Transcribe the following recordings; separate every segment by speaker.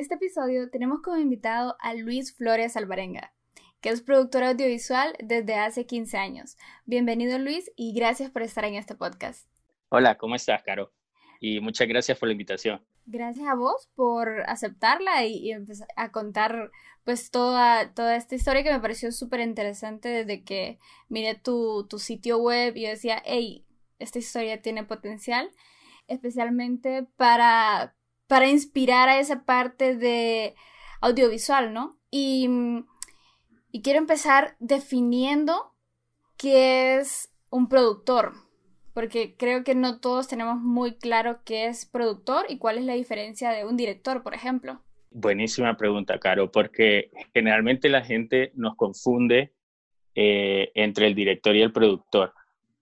Speaker 1: Este episodio tenemos como invitado a Luis Flores Alvarenga, que es productor audiovisual desde hace 15 años. Bienvenido Luis y gracias por estar en este podcast.
Speaker 2: Hola, ¿cómo estás, Caro? Y muchas gracias por la invitación.
Speaker 1: Gracias a vos por aceptarla y, empezar a contar pues toda, toda esta historia que me pareció súper interesante desde que miré tu, tu sitio web y yo decía, hey, esta historia tiene potencial, especialmente para para inspirar a esa parte de audiovisual, ¿no? Y, quiero empezar definiendo qué es un productor, porque creo que no todos tenemos muy claro qué es productor y cuál es la diferencia de un director, por ejemplo.
Speaker 2: Buenísima pregunta, Caro, porque generalmente la gente nos confunde eh, entre el director y el productor.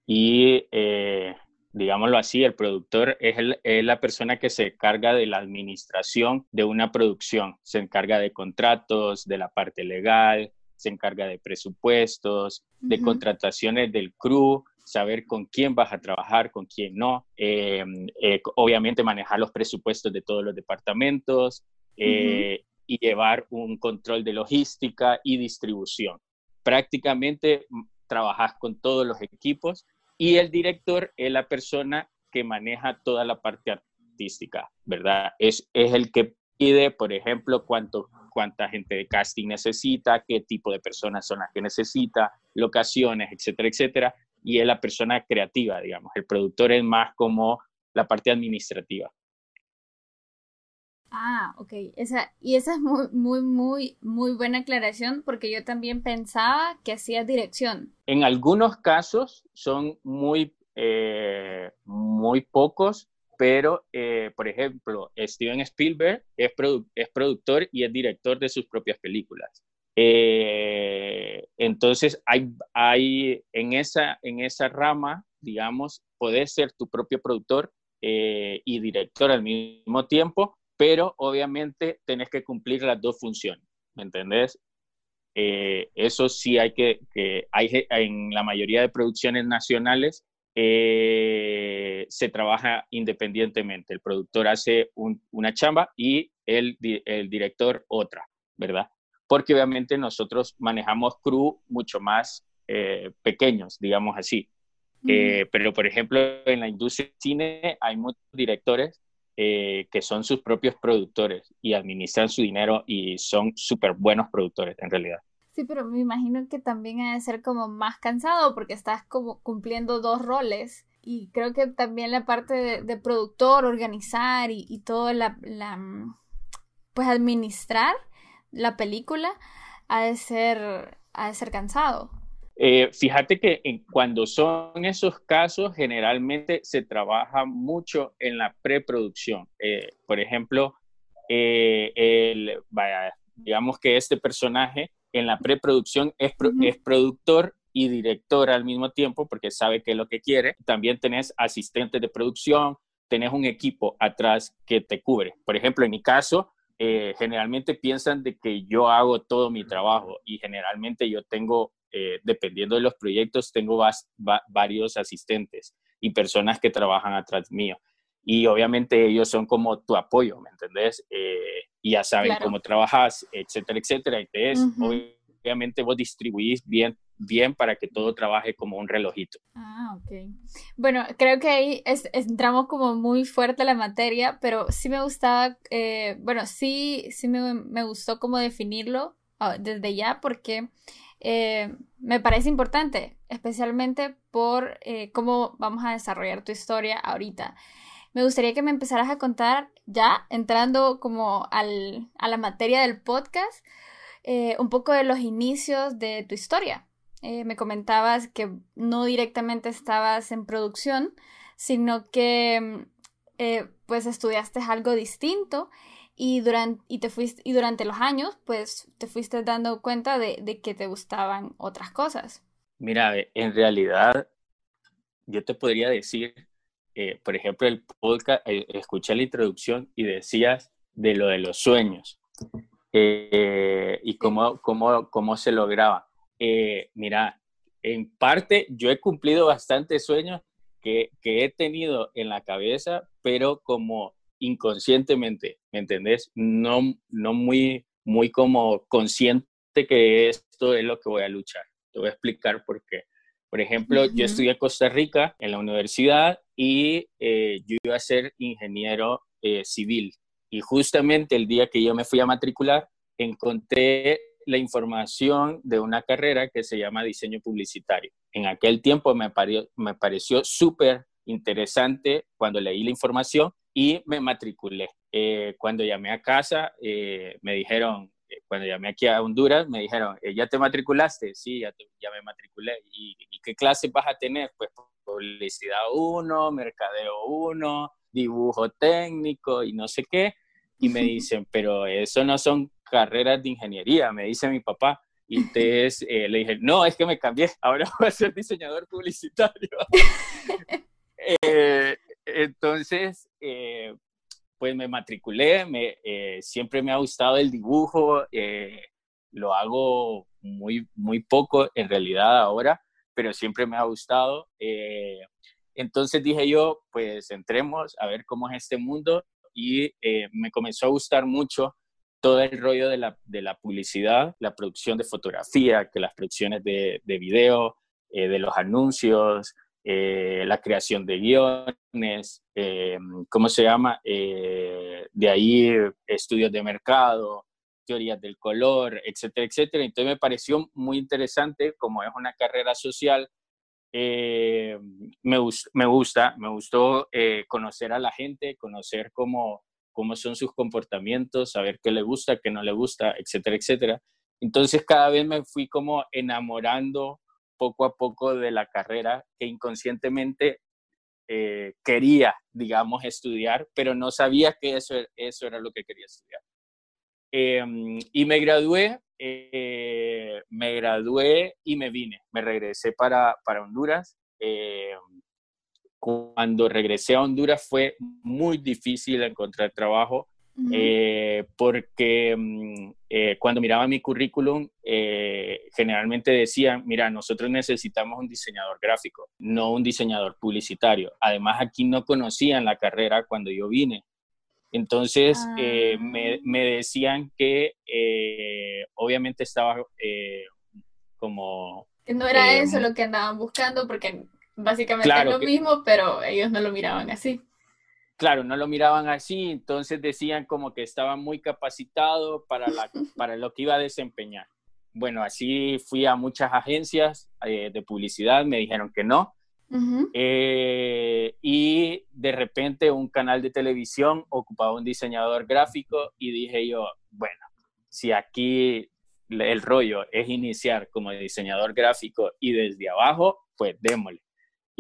Speaker 2: Y eh, digámoslo así, el productor es, la persona que se encarga de la administración de una producción, se encarga de contratos, de la parte legal, se encarga de presupuestos, de contrataciones del crew, saber con quién vas a trabajar, con quién no, eh, eh, obviamente manejar los presupuestos de todos los departamentos eh, y llevar un control de logística y distribución. Prácticamente mm, trabajas con todos los equipos y el director es la persona que maneja toda la parte artística, ¿verdad? Es, es el que pide, por ejemplo, cuánto, cuánta gente de casting necesita, qué tipo de personas son las que necesita, locaciones, etcétera, etcétera. Y es la persona creativa, digamos. El productor es más como la parte administrativa.
Speaker 1: Ah, ok. Esa, y esa es muy, muy, muy, muy buena aclaración porque yo también pensaba que hacía dirección.
Speaker 2: En algunos casos son muy, eh, muy pocos, pero, eh, por ejemplo, Steven Spielberg es, es, productor y es director de sus propias películas. Eh, entonces, hay, hay en, esa, en esa rama, digamos, puedes ser tu propio productor y director al mismo tiempo, pero obviamente tenés que cumplir las dos funciones, ¿me entendés? Eh, eso sí hay que, hay, en la mayoría de producciones nacionales eh, se trabaja independientemente. El productor hace una chamba y el, el, director otra, ¿verdad? Porque obviamente nosotros manejamos crew mucho más eh, pequeños, digamos así. pero, por ejemplo, en la industria del cine hay muchos directores eh, que son sus propios productores y administran su dinero y son súper buenos productores en realidad.
Speaker 1: Sí, pero me imagino que también ha de ser como más cansado porque estás como cumpliendo dos roles y creo que también la parte de, productor, organizar y, y todo la, la, pues administrar la película ha de ser, ha de ser cansado.
Speaker 2: Eh, fíjate que cuando son esos casos, generalmente se trabaja mucho en la preproducción. Eh, por ejemplo, eh, el, digamos que este personaje en la preproducción es, es productor y director al mismo tiempo porque sabe qué es lo que quiere. También tenés asistentes de producción, tenés un equipo atrás que te cubre. Por ejemplo, en mi caso, generalmente piensan de que yo hago todo mi trabajo y generalmente yo tengo eh, dependiendo de los proyectos, tengo varios asistentes y personas que trabajan atrás mío. Y obviamente ellos son como tu apoyo, ¿me entendés? Eh, y ya saben cómo trabajas, etcétera, etcétera. Entonces, obviamente vos distribuís bien, bien para que todo trabaje como un relojito.
Speaker 1: Ah, ok. Bueno, creo que ahí entramos como muy fuerte la materia, pero sí me gustaba, eh, bueno, sí, sí me, me, gustó como definirlo ah, desde ya, porque eh, me parece importante, especialmente por eh, cómo vamos a desarrollar tu historia ahorita. Me gustaría que me empezaras a contar ya, entrando como al, a la materia del podcast, eh, un poco de los inicios de tu historia. me comentabas que no directamente estabas en producción, sino que eh, pues estudiaste algo distinto y durante, y te fuiste, y durante los años, pues te fuiste dando cuenta de, de que te gustaban otras cosas.
Speaker 2: Mira, en realidad, yo te podría decir, eh, por ejemplo, el podcast, eh, escuché la introducción y decías de lo de los sueños eh, y cómo, cómo, cómo se lograba. mira, en parte yo he cumplido bastantes sueños que, que he tenido en la cabeza, pero como inconscientemente, ¿me entendés? No, no muy, muy como consciente que esto es lo que voy a luchar. Te voy a explicar por qué. Por ejemplo, yo estudié en Costa Rica en la universidad y eh, yo iba a ser ingeniero eh, civil. Y justamente el día que yo me fui a matricular, encontré la información de una carrera que se llama diseño publicitario. En aquel tiempo me, me pareció súper interesante cuando leí la información y me matriculé. Eh, cuando llamé a casa, eh, me dijeron, eh, cuando llamé aquí a Honduras, me dijeron, ¿ya te matriculaste? Sí, ya, ya me matriculé. ¿Y, qué clase vas a tener? Pues publicidad 1, mercadeo 1, dibujo técnico y no sé qué. Y me dicen, pero eso no son carreras de ingeniería, me dice mi papá. Y entonces le dije, no, es que me cambié, ahora voy a ser diseñador publicitario. entonces, eh, pues me matriculé, me, eh, siempre me ha gustado el dibujo, eh, lo hago muy, muy poco en realidad ahora, pero siempre me ha gustado. entonces dije yo, pues entremos a ver cómo es este mundo y me comenzó a gustar mucho todo el rollo de la, de la, publicidad, la producción de fotografía, que las producciones de, de video, de los anuncios, eh, la creación de guiones, eh, ¿cómo se llama? Eh, de ahí estudios de mercado, teorías del color, etcétera, etcétera. Entonces me pareció muy interesante, como es una carrera social, me, me, gusta, me gustó conocer a la gente, conocer cómo, cómo son sus comportamientos, saber qué le gusta, qué no le gusta, etcétera, etcétera. Entonces cada vez me fui como enamorando poco a poco de la carrera que inconscientemente eh, quería, digamos, estudiar, pero no sabía que eso, eso era lo que quería estudiar. Em, y me gradué, eh, me gradué y me vine, me regresé para, para Honduras. Em, cuando regresé a Honduras fue muy difícil encontrar trabajo eh, porque mm, eh, cuando miraba mi currículum, eh, generalmente decían, mira, nosotros necesitamos un diseñador gráfico, no un diseñador publicitario. Además, aquí no conocían la carrera cuando yo vine. Entonces, me, ah. me, decían que obviamente estaba como...
Speaker 1: Que no era eso lo que andaban buscando, porque básicamente es lo mismo, pero ellos no lo miraban así
Speaker 2: claro, no lo miraban así, entonces decían como que estaba muy capacitado para, la, para lo que iba a desempeñar. Bueno, así fui a muchas agencias eh, de publicidad, me dijeron que no. Eh, y de repente un canal de televisión ocupaba un diseñador gráfico y dije yo, bueno, si aquí el rollo es iniciar como diseñador gráfico y desde abajo, pues démosle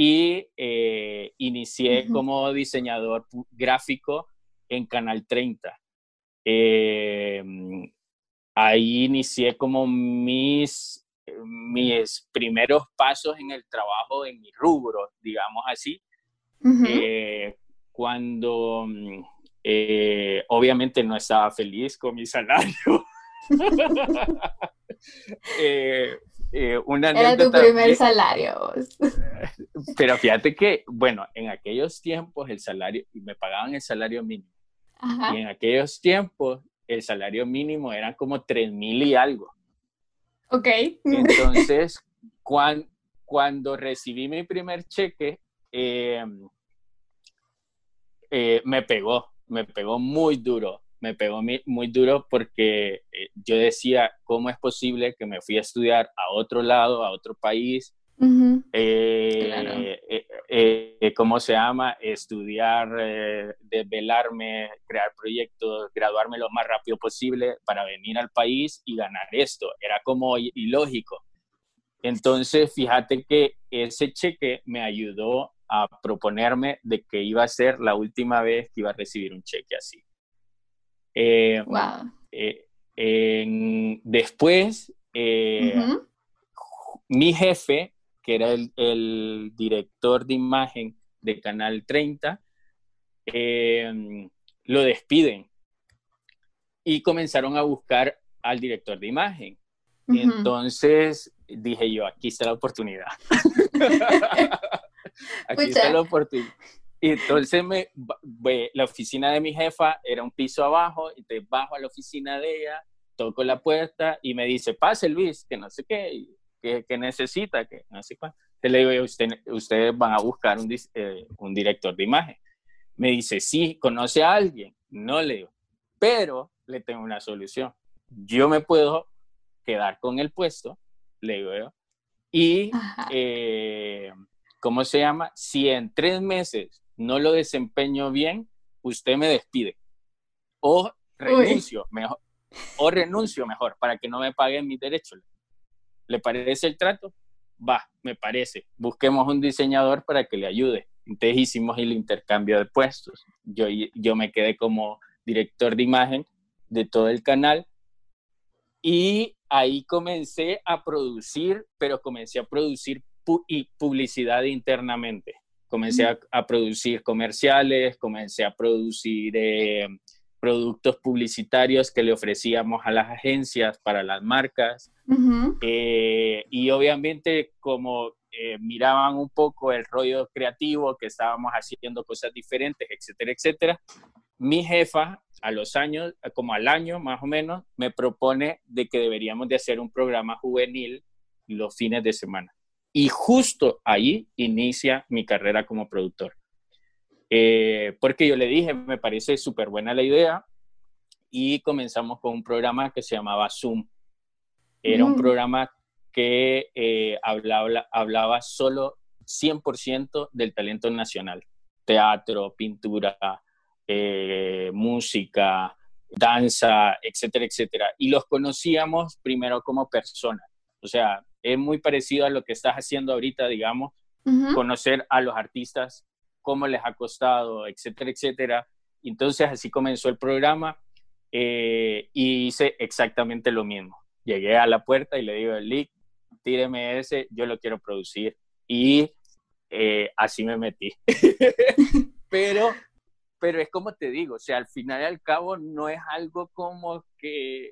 Speaker 2: y eh, inicié como diseñador gráfico en Canal 30. Eh, ahí inicié como mis, mis primeros pasos en el trabajo, en mi rubro, digamos así, eh, cuando obviamente no estaba feliz con mi salario.
Speaker 1: Eh, una Era tu primer salario.
Speaker 2: Pero fíjate que, bueno, en aquellos tiempos el salario, me pagaban el salario mínimo. Y en aquellos tiempos el salario mínimo era como tres mil y algo.
Speaker 1: Ok.
Speaker 2: Entonces, cuando recibí mi primer cheque, em, eh, me pegó, me pegó muy duro me pegó muy duro porque eh, yo decía, ¿cómo es posible que me fui a estudiar a otro lado, a otro país? Eh, eh, ¿Cómo se llama? Estudiar, desvelarme, crear proyectos, graduarme lo más rápido posible para venir al país y ganar esto. Era como ilógico. Entonces, fíjate que ese cheque me ayudó a proponerme de que iba a ser la última vez que iba a recibir un cheque así.
Speaker 1: Wow.
Speaker 2: Eh, después, mi jefe, que era el, el, director de imagen de Canal 30, lo despiden y comenzaron a buscar al director de imagen. Entonces dije yo, aquí está la oportunidad. aquí está la oportunidad. Y entonces me, la oficina de mi jefa era un piso abajo, y te bajo a la oficina de ella, toco la puerta y me dice, pase Luis, que no sé qué, que, necesita, que no sé cuánto. Te le digo, usted, ustedes van a buscar un, eh, un director de imagen. Me dice, sí, ¿conoce a alguien? No le digo, pero le tengo una solución. Yo me puedo quedar con el puesto, le digo y, eh, ¿cómo se llama? Si en tres meses no lo desempeño bien, usted me despide. O renuncio, mejor. O renuncio mejor, para que no me paguen mis derechos. ¿Le parece el trato? Va, me parece. Busquemos un diseñador para que le ayude. Entonces hicimos el intercambio de puestos. Yo, yo me quedé como director de imagen de todo el canal y ahí comencé a producir, pero comencé a producir y publicidad internamente. Comencé a, producir comerciales, comencé a producir eh, productos publicitarios que le ofrecíamos a las agencias para las marcas. Eh, y obviamente como eh, miraban un poco el rollo creativo, que estábamos haciendo cosas diferentes, etcétera, etcétera, mi jefa a los años, como al año más o menos, me propone de que deberíamos de hacer un programa juvenil los fines de semana. Y justo ahí inicia mi carrera como productor. Eh, porque yo le dije, me parece súper buena la idea y comenzamos con un programa que se llamaba Zoom. Era un mm. programa que eh, hablaba, hablaba solo 100% del talento nacional, teatro, pintura, eh, música, danza, etcétera, etcétera. Y los conocíamos primero como personas. O sea, es muy parecido a lo que estás haciendo ahorita, digamos, conocer a los artistas, cómo les ha costado, etcétera, etcétera. Entonces así comenzó el programa eh, y hice exactamente lo mismo. Llegué a la puerta y le digo, Lick, tíreme ese, yo lo quiero producir. Y eh, así me metí. Pero pero es como te digo, o sea, al final y al cabo no es algo como que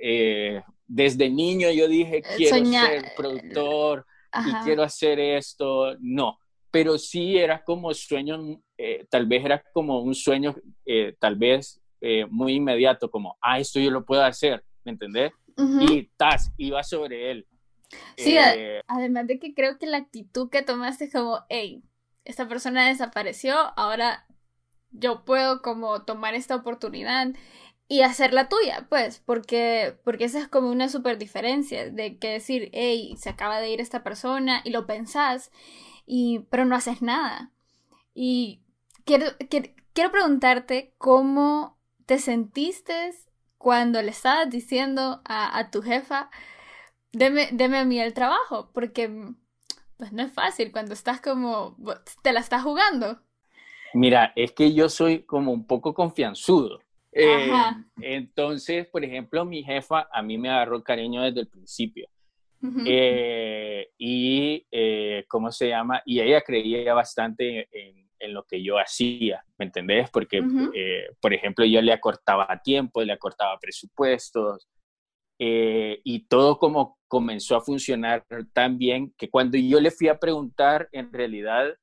Speaker 2: eh, desde niño yo dije quiero ser productor y quiero hacer esto, no, pero sí era como sueño, eh, tal vez era como un sueño, eh, tal vez muy inmediato, como, ah, esto yo lo puedo hacer, ¿me entendés? Y tas, iba sobre él.
Speaker 1: Sí, además de que creo que la actitud que tomaste como, hey, esta persona desapareció, ahora yo puedo como tomar esta oportunidad y hacer la tuya, pues, porque, porque esa es como una super diferencia de que decir, hey, se acaba de ir esta persona y lo pensás, y, pero no haces nada. Y quiero, quiero, preguntarte cómo te sentiste cuando le estabas diciendo a, a tu jefa, deme, deme a mí el trabajo, porque pues no es fácil cuando estás como, te la estás jugando.
Speaker 2: Mira, es que yo soy como un poco confianzudo. Eh, entonces, por ejemplo, mi jefa a mí me agarró cariño desde el principio. Eh, y, eh, ¿cómo se llama? Y ella creía bastante en, lo que yo hacía, ¿me entendés? Porque, por ejemplo, yo le acortaba tiempo, le acortaba presupuestos, y todo como comenzó a funcionar tan bien que cuando yo le fui a preguntar, en realidad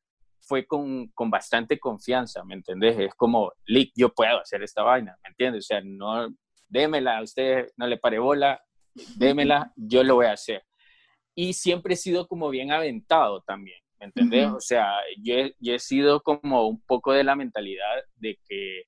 Speaker 2: fue con, con, bastante confianza, ¿me entendés? Es como, Lick, yo puedo hacer esta vaina, ¿me entiendes? O sea, no, démela, a usted no le pare bola, démela, yo lo voy a hacer. Y siempre he sido como bien aventado también, ¿me entendés? O sea, yo he, yo he, sido como un poco de la mentalidad de que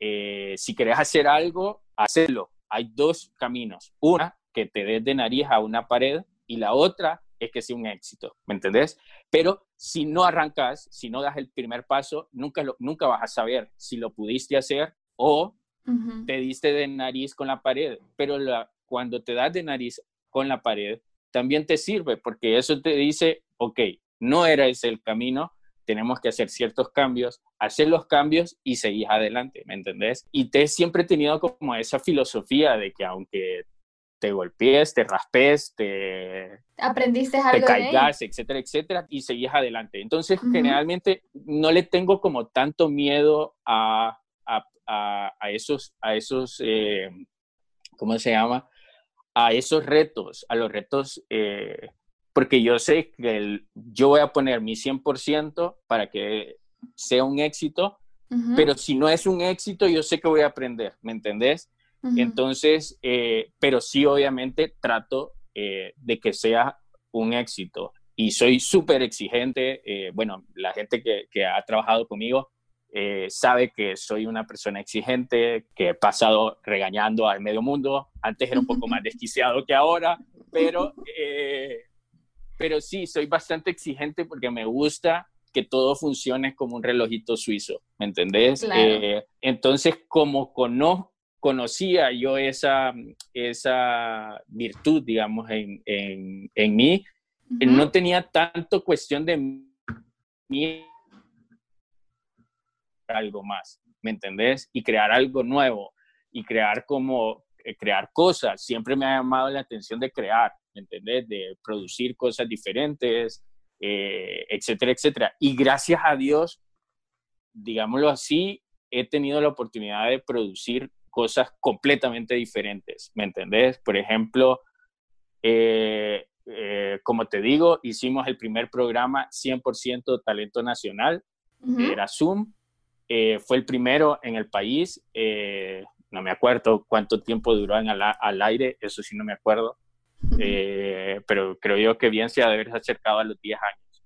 Speaker 2: eh, si querés hacer algo, hazlo. Hay dos caminos. Una, que te des de nariz a una pared y la otra es que sea un éxito, ¿me entendés? Pero si no arrancas, si no das el primer paso, nunca, lo, nunca vas a saber si lo pudiste hacer o te diste de nariz con la pared. Pero la, cuando te das de nariz con la pared, también te sirve porque eso te dice, ok, no era ese el camino, tenemos que hacer ciertos cambios, hacer los cambios y seguir adelante, ¿me entendés? Y te siempre he tenido como esa filosofía de que aunque te golpees, te raspes, te,
Speaker 1: aprendiste algo
Speaker 2: te caigas, etcétera, etcétera, y seguís adelante. Entonces, generalmente no le tengo como tanto miedo a, a, a, esos, a esos eh, ¿cómo se llama? A esos retos, a los retos, eh, porque yo sé que el, yo voy a poner mi 100% para que sea un éxito, pero si no es un éxito, yo sé que voy a aprender, ¿me entendés? Entonces, eh, pero sí, obviamente, trato eh, de que sea un éxito. Y soy súper exigente. Eh, bueno, la gente que, que, ha trabajado conmigo sabe que soy una persona exigente, que he pasado regañando al medio mundo. Antes era un poco más desquiciado que ahora, pero, pero sí, soy bastante exigente porque me gusta que todo funcione como un relojito suizo, ¿me entendés? entonces, como conozco conocía yo esa, esa virtud, digamos, en, en, en mí, no tenía tanto cuestión de mí algo más, ¿me entendés? Y crear algo nuevo y crear como, eh, crear cosas. Siempre me ha llamado la atención de crear, ¿me entendés? De producir cosas diferentes, eh, etcétera, etcétera. Y gracias a Dios, digámoslo así, he tenido la oportunidad de producir cosas completamente diferentes, ¿me entendés? Por ejemplo, eh, eh, como te digo, hicimos el primer programa 100% talento nacional, era Zoom, eh, fue el primero en el país, no me acuerdo cuánto tiempo duró en al, aire, eso sí no me acuerdo, pero creo yo que bien se ha de haber acercado a los 10 años.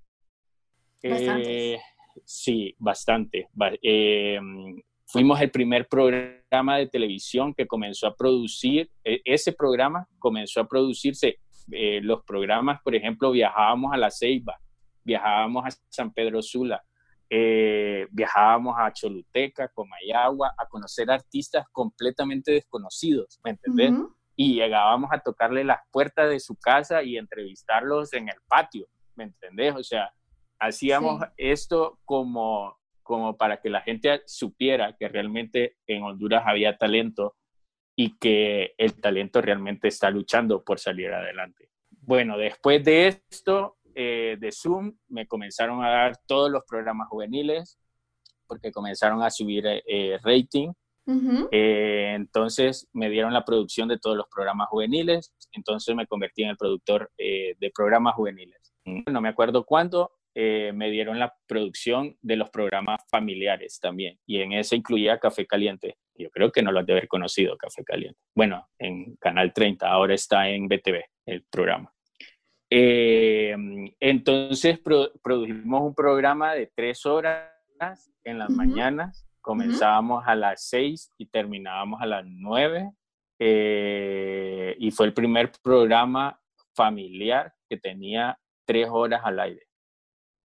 Speaker 1: Bastante.
Speaker 2: sí, bastante fuimos el primer programa de televisión que comenzó a producir, e, ese programa comenzó a producirse, eh, los programas, por ejemplo, viajábamos a La Ceiba, viajábamos a San Pedro Sula, eh, viajábamos a Choluteca, Comayagua, a conocer artistas completamente desconocidos, ¿me entendés? Y llegábamos a tocarle las puertas de su casa y entrevistarlos en el patio, ¿me entendés? O sea, hacíamos esto como como para que la gente supiera que realmente en Honduras había talento y que el talento realmente está luchando por salir adelante. Bueno, después de esto, eh, de Zoom, me comenzaron a dar todos los programas juveniles porque comenzaron a subir eh, rating. Eh, entonces me dieron la producción de todos los programas juveniles, entonces me convertí en el productor de programas juveniles. No me acuerdo cuándo, eh, me dieron la producción de los programas familiares también. Y en ese incluía Café Caliente. Yo creo que no lo has de haber conocido, Café Caliente. Bueno, en Canal 30, ahora está en BTV el programa. Eh, entonces produjimos un programa de tres horas en las mañanas. Comenzábamos a las seis y terminábamos a las nueve. Eh, y fue el primer programa familiar que tenía tres horas al aire.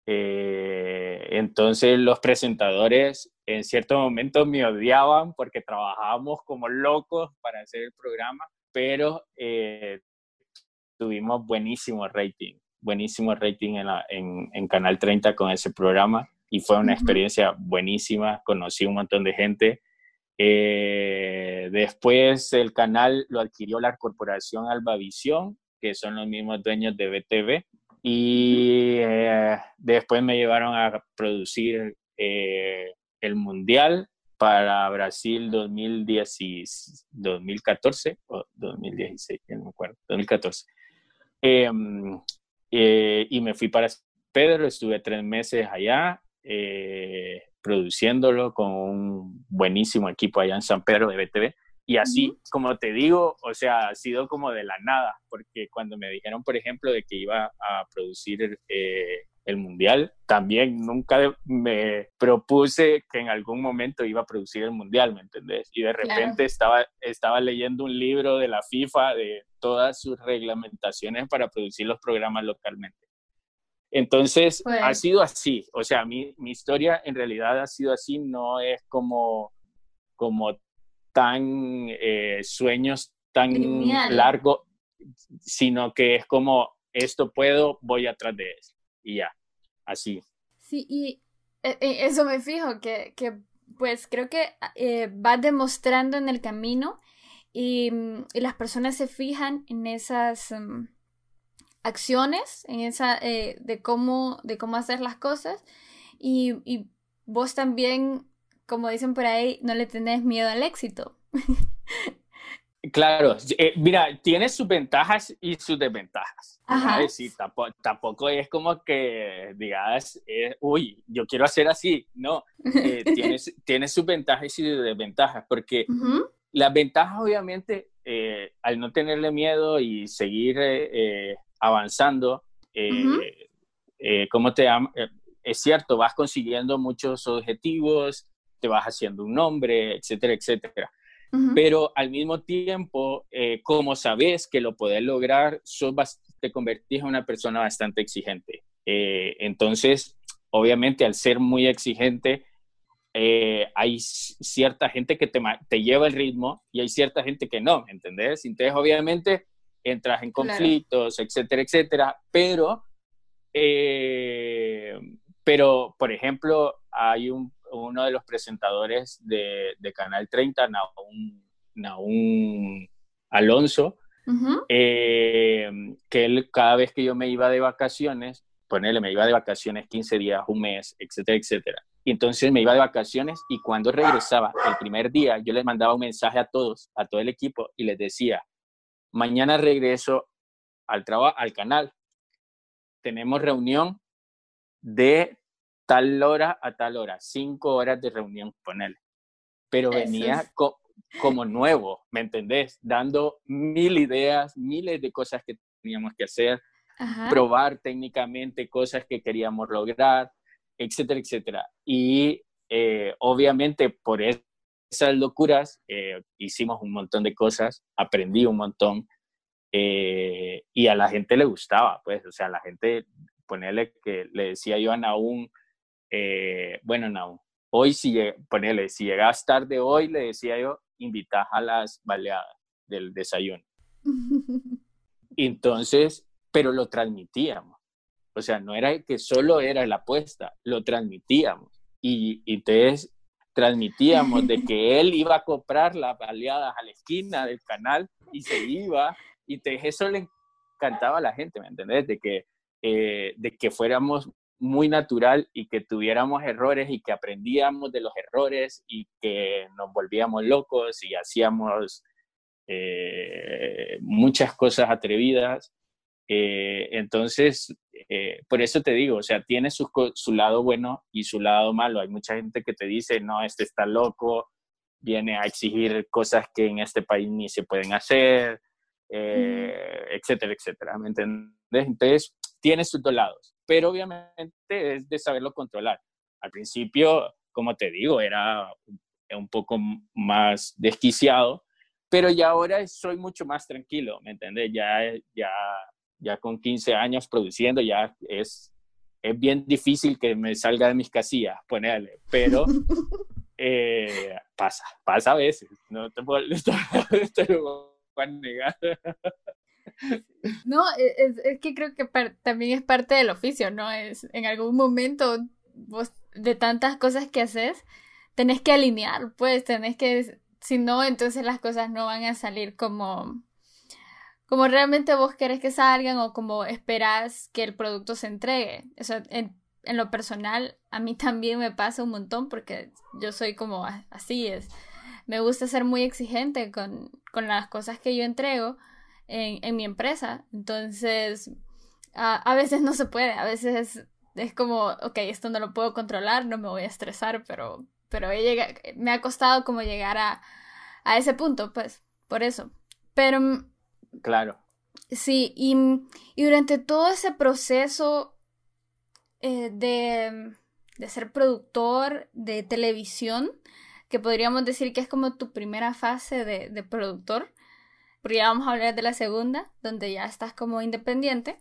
Speaker 2: Eh, entonces los presentadores en cierto momento me odiaban porque trabajábamos como locos para hacer el programa, pero eh, tuvimos buenísimo rating, buenísimo rating en, en, Canal 30 con ese programa y fue una experiencia buenísima, conocí un montón de gente. Eh, después el canal lo adquirió la corporación Albavisión, que son los mismos dueños de BTV y eh, después me llevaron a producir eh, el Mundial para Brasil 2014 o 2016, no me acuerdo, 2014. Em, eh, y me fui para Pedro, estuve tres meses allá produciéndolo con un buenísimo equipo allá en San Pedro de BTV. Y así, como te digo, o sea, ha sido como de la nada, porque cuando me dijeron, por ejemplo, de que iba a producir eh, el Mundial, también nunca me propuse que en algún momento iba a producir el Mundial, ¿me entendés? Y de repente estaba, estaba leyendo un libro de la FIFA de todas sus reglamentaciones para producir los programas localmente. Entonces, ha pues sido así, o sea, mi, mi historia en realidad ha sido así, no es como como tan eh, sueños tan largos, sino que es como, esto puedo, voy atrás de eso. Y ya, así.
Speaker 1: Sí, y e, e, eso me fijo, que, que pues creo que eh, va demostrando en el camino y, y, las personas se fijan en esas um, acciones, en esa eh, de cómo de cómo hacer las cosas y, y, vos también, como dicen por ahí, no le tenés miedo al éxito.
Speaker 2: Claro, eh, mira, tiene sus ventajas y sus desventajas. Ajá. Sí, tampoco, tampoco, es como que digas, eh, uy, yo quiero hacer así. No, eh, tiene, tiene, sus ventajas y sus desventajas, porque las ventajas, obviamente, al no tenerle miedo y seguir avanzando, ¿cómo te Es cierto, vas consiguiendo muchos objetivos, te vas haciendo un nombre, etcétera, etcétera pero al mismo tiempo, eh, como sabes que lo puedes lograr, te convertís en una persona bastante exigente. Eh, entonces, obviamente, al ser muy exigente, eh, hay cierta gente que te, te, lleva el ritmo y hay cierta gente que no, ¿entendés? Entonces, obviamente, entras en conflictos, etcétera, etcétera, pero, pero, por ejemplo, hay un uno de los presentadores de, Canal 30, Naún, Alonso, eh, que él cada vez que yo me iba de vacaciones, ponele, me iba de vacaciones 15 días, un mes, etcétera, etcétera. Y entonces me iba de vacaciones y cuando regresaba el primer día, yo les mandaba un mensaje a todos, a todo el equipo, y les decía, mañana regreso al al canal. Tenemos reunión de tal hora a tal hora, cinco horas de reunión con él. Pero venía como nuevo, ¿me entendés? Dando mil ideas, miles de cosas que teníamos que hacer, probar técnicamente cosas que queríamos lograr, etcétera, etcétera. Y eh, obviamente por esas locuras eh, hicimos un montón de cosas, aprendí un montón. Eh, y a la gente le gustaba, pues, o sea, a la gente, ponerle que le decía yo a Naum, eh, bueno, no, hoy si, ponele, si llegas tarde hoy, le decía yo, invitas a las baleadas del desayuno. Entonces, pero lo transmitíamos. O sea, no era que solo era la apuesta, lo transmitíamos. Y, y entonces transmitíamos de que él iba a comprar las baleadas a la esquina del canal y se iba. Y entonces eso le encantaba a la gente, ¿me entendés? De que, eh, de que fuéramos muy natural y que tuviéramos errores y que aprendíamos de los errores y que nos volvíamos locos y hacíamos eh, muchas cosas atrevidas. Eh, entonces, eh, por eso te digo, o sea, tiene su, su, lado bueno y su lado malo. Hay mucha gente que te dice, no, este está loco, viene a exigir cosas que en este país ni se pueden hacer, etcétera, etcétera. ¿Me entiendes? Entonces, tiene sus dos lados pero obviamente es de saberlo controlar. Al principio, como te digo, era un poco más desquiciado, pero ya ahora soy mucho más tranquilo, ¿me entiendes? Ya, ya, ya con 15 años produciendo, ya es, es bien difícil que me salga de mis casillas, ponerle, pero eh, pasa, pasa a veces, no te puedo, te lo voy a negar.
Speaker 1: No, es, que creo que también es parte del oficio, ¿no? Es en algún momento vos de tantas cosas que haces, tenés que alinear, pues tenés que, si no, entonces las cosas no van a salir como, como realmente vos querés que salgan o como esperás que el producto se entregue. O en, en lo personal, a mí también me pasa un montón porque yo soy como así, es. Me gusta ser muy exigente con, con las cosas que yo entrego en, mi empresa. Entonces, a, veces no se puede, a veces es, como, ok, esto no lo puedo controlar, no me voy a estresar, pero, pero me ha costado como llegar a, a ese punto, pues, por eso. Pero...
Speaker 2: Claro.
Speaker 1: Sí, y, y durante todo ese proceso eh, de, de ser productor de televisión, que podríamos decir que es como tu primera fase de, de productor, porque ya vamos a hablar de la segunda, donde ya estás como independiente.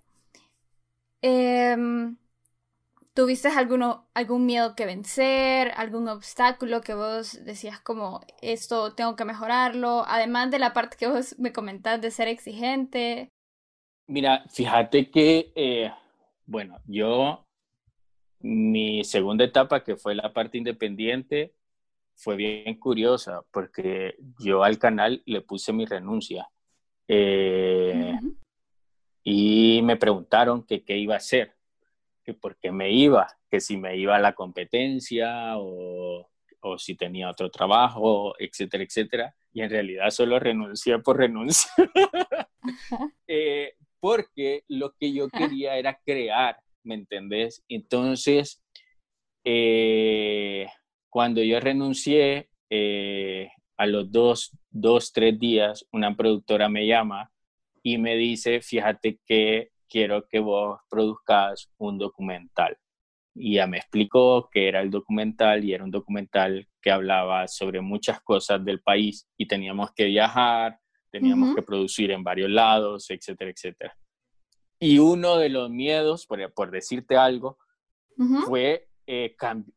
Speaker 1: Em, ¿Tuviste alguno, algún miedo que vencer, algún obstáculo que vos decías como esto tengo que mejorarlo, además de la parte que vos me comentás de ser exigente?
Speaker 2: Mira, fíjate que, eh, bueno, yo mi segunda etapa, que fue la parte independiente, fue bien curiosa porque yo al canal le puse mi renuncia. Eh, y me preguntaron que qué iba a hacer, que por qué me iba, que si me iba a la competencia o, o si tenía otro trabajo, etcétera, etcétera. Y en realidad solo renuncié por renuncia. eh, porque lo que yo quería era crear, ¿me entendés? Entonces, eh, cuando yo renuncié, eh, a los dos, dos, tres días, una productora me llama y me dice, fíjate que quiero que vos produzcas un documental. Y ya me explicó que era el documental y era un documental que hablaba sobre muchas cosas del país y teníamos que viajar, teníamos que producir en varios lados, etcétera, etcétera. Y uno de los miedos, por, por decirte algo, fue eh,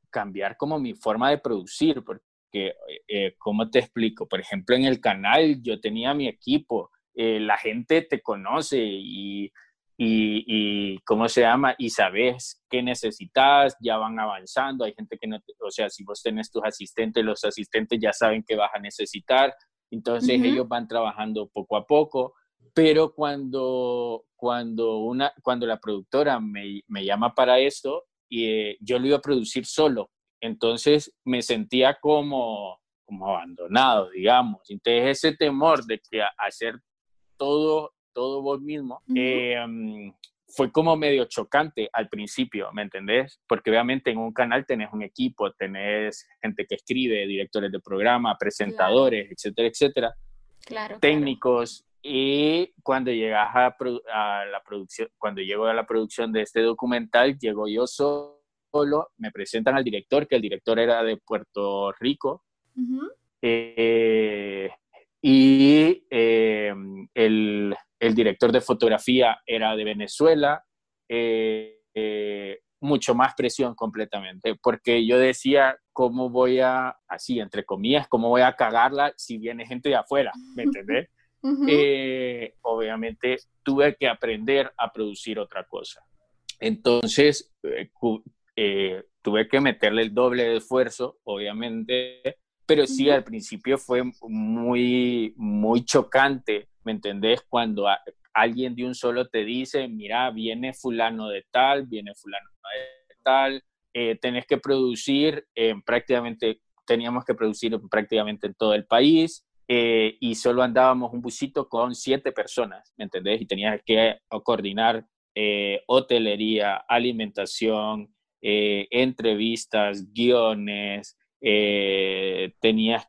Speaker 2: cambiar como mi forma de producir, porque, eh, eh, ¿cómo te explico? Por ejemplo, en el canal yo tenía mi equipo, la gente te conoce y, y, y, ¿cómo se llama? Y sabes qué necesitas, ya van avanzando, hay gente que no, o sea, si vos tenés tus asistentes, los asistentes ya saben qué vas a necesitar, entonces ellos van trabajando poco a poco, pero cuando, cuando, una, cuando la productora me, me llama para esto, y, eh, yo lo iba a producir solo, entonces me sentía como, como abandonado, digamos. Entonces ese temor de que hacer todo, todo vos mismo, em, fue como medio chocante al principio, ¿me entendés? Porque obviamente en un canal tenés un equipo, tenés gente que escribe, directores de programa, presentadores, etcétera, etcétera.
Speaker 1: Claro,
Speaker 2: técnicos. Y cuando llegas a, a, la producción, cuando llego a la producción de este documental, llego yo solo, me presentan al director, que el director era de Puerto Rico. eh, y eh, el, el, director de fotografía era de Venezuela. Eh, eh, mucho más presión completamente, porque yo decía, ¿cómo voy a, así, entre comillas, cómo voy a cagarla si viene gente de afuera? ¿Me entendés? eh, obviamente tuve que aprender a producir otra cosa. Entonces, eh, eh, tuve que meterle el doble de esfuerzo, obviamente, pero sí al principio fue muy, muy chocante, ¿me entendés? Cuando a, alguien de un solo te dice, mira, viene fulano de tal, viene fulano de tal, eh, tenés que producir en prácticamente, teníamos que producir prácticamente en todo el país, eh, y solo andábamos un busito con siete personas, ¿me entendés? Y tenías que coordinar eh, hotelería, alimentación, eh, entrevistas, guiones, eh, tenías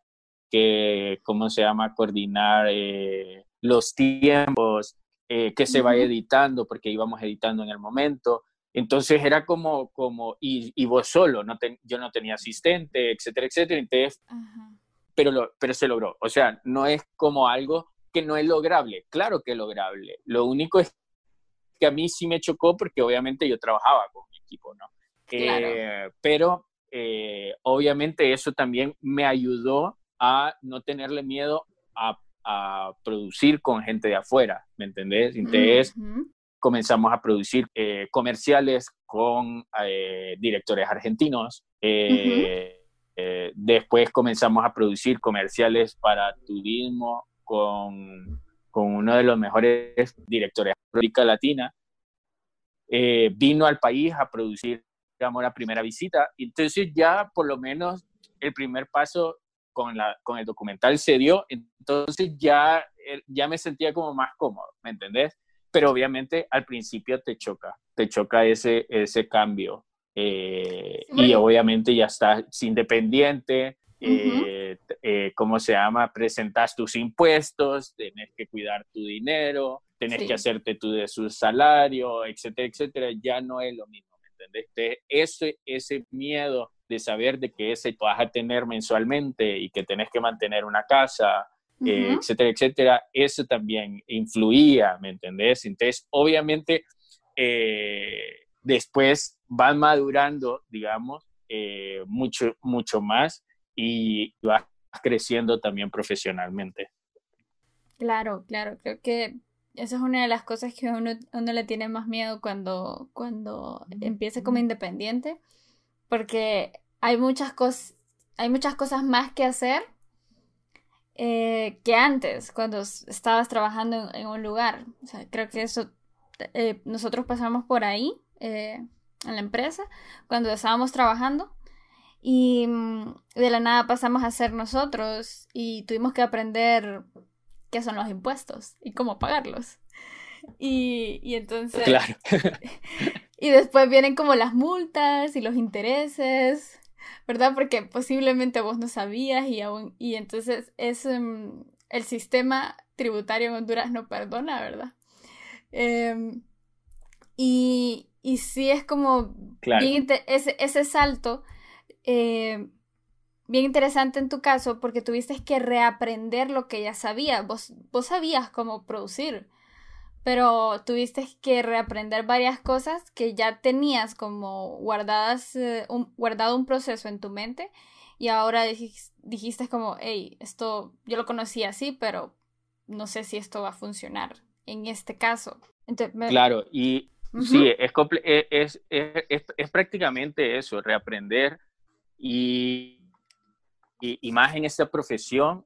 Speaker 2: que, ¿cómo se llama?, coordinar eh, los tiempos, que se va editando, porque íbamos editando en el momento. Entonces era como, como y, y vos solo, no yo no tenía asistente, etcétera, etcétera. Entonces, Ajá pero, lo, pero se logró. O sea, no es como algo que no es lograble. Claro que es lograble. Lo único es que a mí sí me chocó porque obviamente yo trabajaba con mi equipo, ¿no? Claro. Eh, pero eh, obviamente eso también me ayudó a no tenerle miedo a, a producir con gente de afuera, ¿me entendés? Entonces uh -huh. comenzamos a producir eh, comerciales con directores argentinos. Uh -huh eh, después comenzamos a producir comerciales para turismo con, con uno de los mejores directores de América Latina. Eh, vino al país a producir, digamos, la primera visita. Entonces ya por lo menos el primer paso con, la, con el documental se dio. Entonces ya, ya me sentía como más cómodo, ¿me entendés? Pero obviamente al principio te choca, te choca ese, ese cambio eh, y obviamente ya estás independiente, uh -huh. eh, eh, ¿cómo se llama? Presentas tus impuestos, tenés que cuidar tu dinero, tenés sí. que hacerte tu de su salario, etcétera, etcétera, ya no es lo mismo, ¿me entendés? Ese, ese miedo de saber de que ese vas a tener mensualmente y que tenés que mantener una casa, uh -huh. etcétera, etcétera, eso también influía, ¿me entendés? Entonces, obviamente, eh, después van madurando, digamos, eh, mucho, mucho más y vas creciendo también profesionalmente.
Speaker 1: Claro, claro, creo que esa es una de las cosas que uno, uno le tiene más miedo cuando, cuando empieza como independiente, porque hay muchas cosas, hay muchas cosas más que hacer eh, que antes, cuando estabas trabajando en, un lugar. O sea, creo que eso, eh, nosotros pasamos por ahí eh, en la empresa, cuando estábamos trabajando, y mm, de la nada pasamos a ser nosotros y tuvimos que aprender qué son los impuestos y cómo pagarlos. Y, y entonces...
Speaker 2: Claro.
Speaker 1: y después vienen como las multas y los intereses, ¿verdad? Porque posiblemente vos no sabías y aún... Y entonces es... Em, el sistema tributario en Honduras no perdona, ¿verdad? Em, y, y sí es como ese, ese salto eh, bien interesante en tu caso porque tuviste que reaprender lo que ya sabías. Vos, vos sabías cómo producir, pero tuviste que reaprender varias cosas que ya tenías como guardadas, eh, un, guardado un proceso en tu mente y ahora dijiste, como, hey, esto yo lo conocía así, pero no sé si esto va a funcionar en este caso.
Speaker 2: Claro, y sí, es, e, es, es, es prácticamente eso, reaprender y, y, más en esta profesión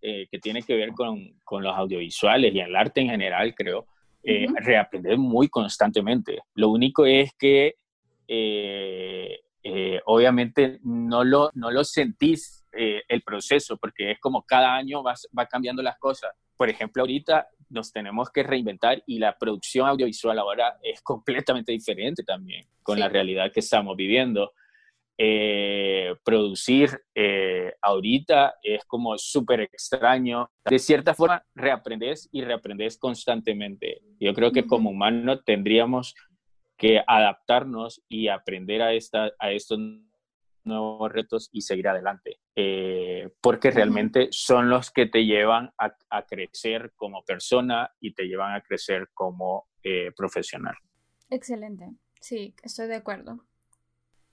Speaker 2: eh, que tiene que ver con, con, los audiovisuales y el arte en general, creo, eh, reaprender muy constantemente. Lo único es que eh, obviamente no lo, no lo sentís el proceso, porque es como cada año va, va cambiando las cosas. Por ejemplo, ahorita nos tenemos que reinventar y la producción audiovisual ahora es completamente diferente también con la realidad que estamos viviendo. Eh, producir eh, ahorita es como súper extraño. De cierta forma, reaprendes y reaprendes constantemente. Yo creo que como humano tendríamos que adaptarnos y aprender a, esta, a estos nuevos retos y seguir adelante, eh, porque realmente son los que te llevan a, a, crecer como persona y te llevan a crecer como profesional.
Speaker 1: Excelente, sí, estoy de acuerdo.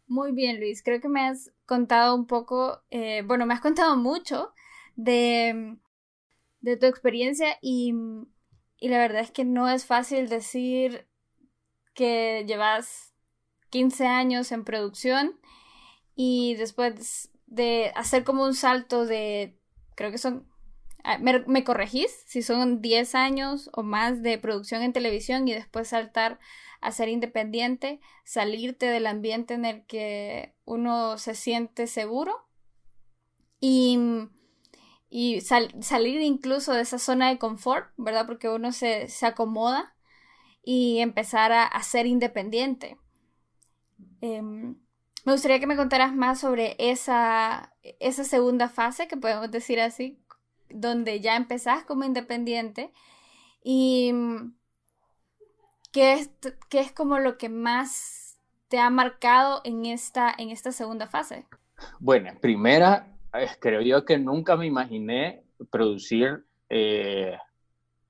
Speaker 1: Muy bien, Luis. Creo que me has contado un poco, eh, bueno, me has contado mucho de, de tu experiencia y, y, la verdad es que no es fácil decir que llevas 15 años en producción y después de hacer como un salto de, creo que son, ¿me, me corregís? Si son 10 años o más de producción en televisión y después saltar a ser independiente, salirte del ambiente en el que uno se siente seguro y, y salir incluso de esa zona de confort, ¿verdad? Porque uno se, acomoda y empezar a, ser independiente. Em, me gustaría que me contaras más sobre esa, esa segunda fase, que podemos decir así, donde ya empezás como independiente y ¿Qué es, qué es como lo que más te ha marcado en esta, en esta segunda fase?
Speaker 2: Bueno, primera, creo yo que nunca me imaginé producir eh,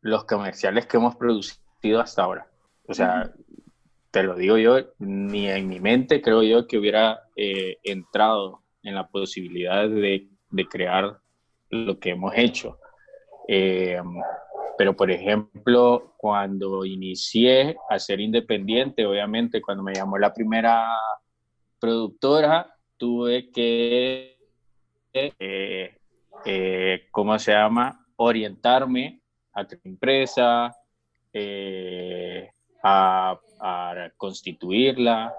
Speaker 2: los comerciales que hemos producido hasta ahora. O sea, te lo digo yo, ni en mi mente creo yo que hubiera eh, entrado en la posibilidad de, de, crear lo que hemos hecho. Eh, pero, por ejemplo, cuando inicié a ser independiente, obviamente, cuando me llamó la primera productora, tuve que, eh, eh, ¿cómo se llama?, orientarme a tu empresa, eh, a, constituirla,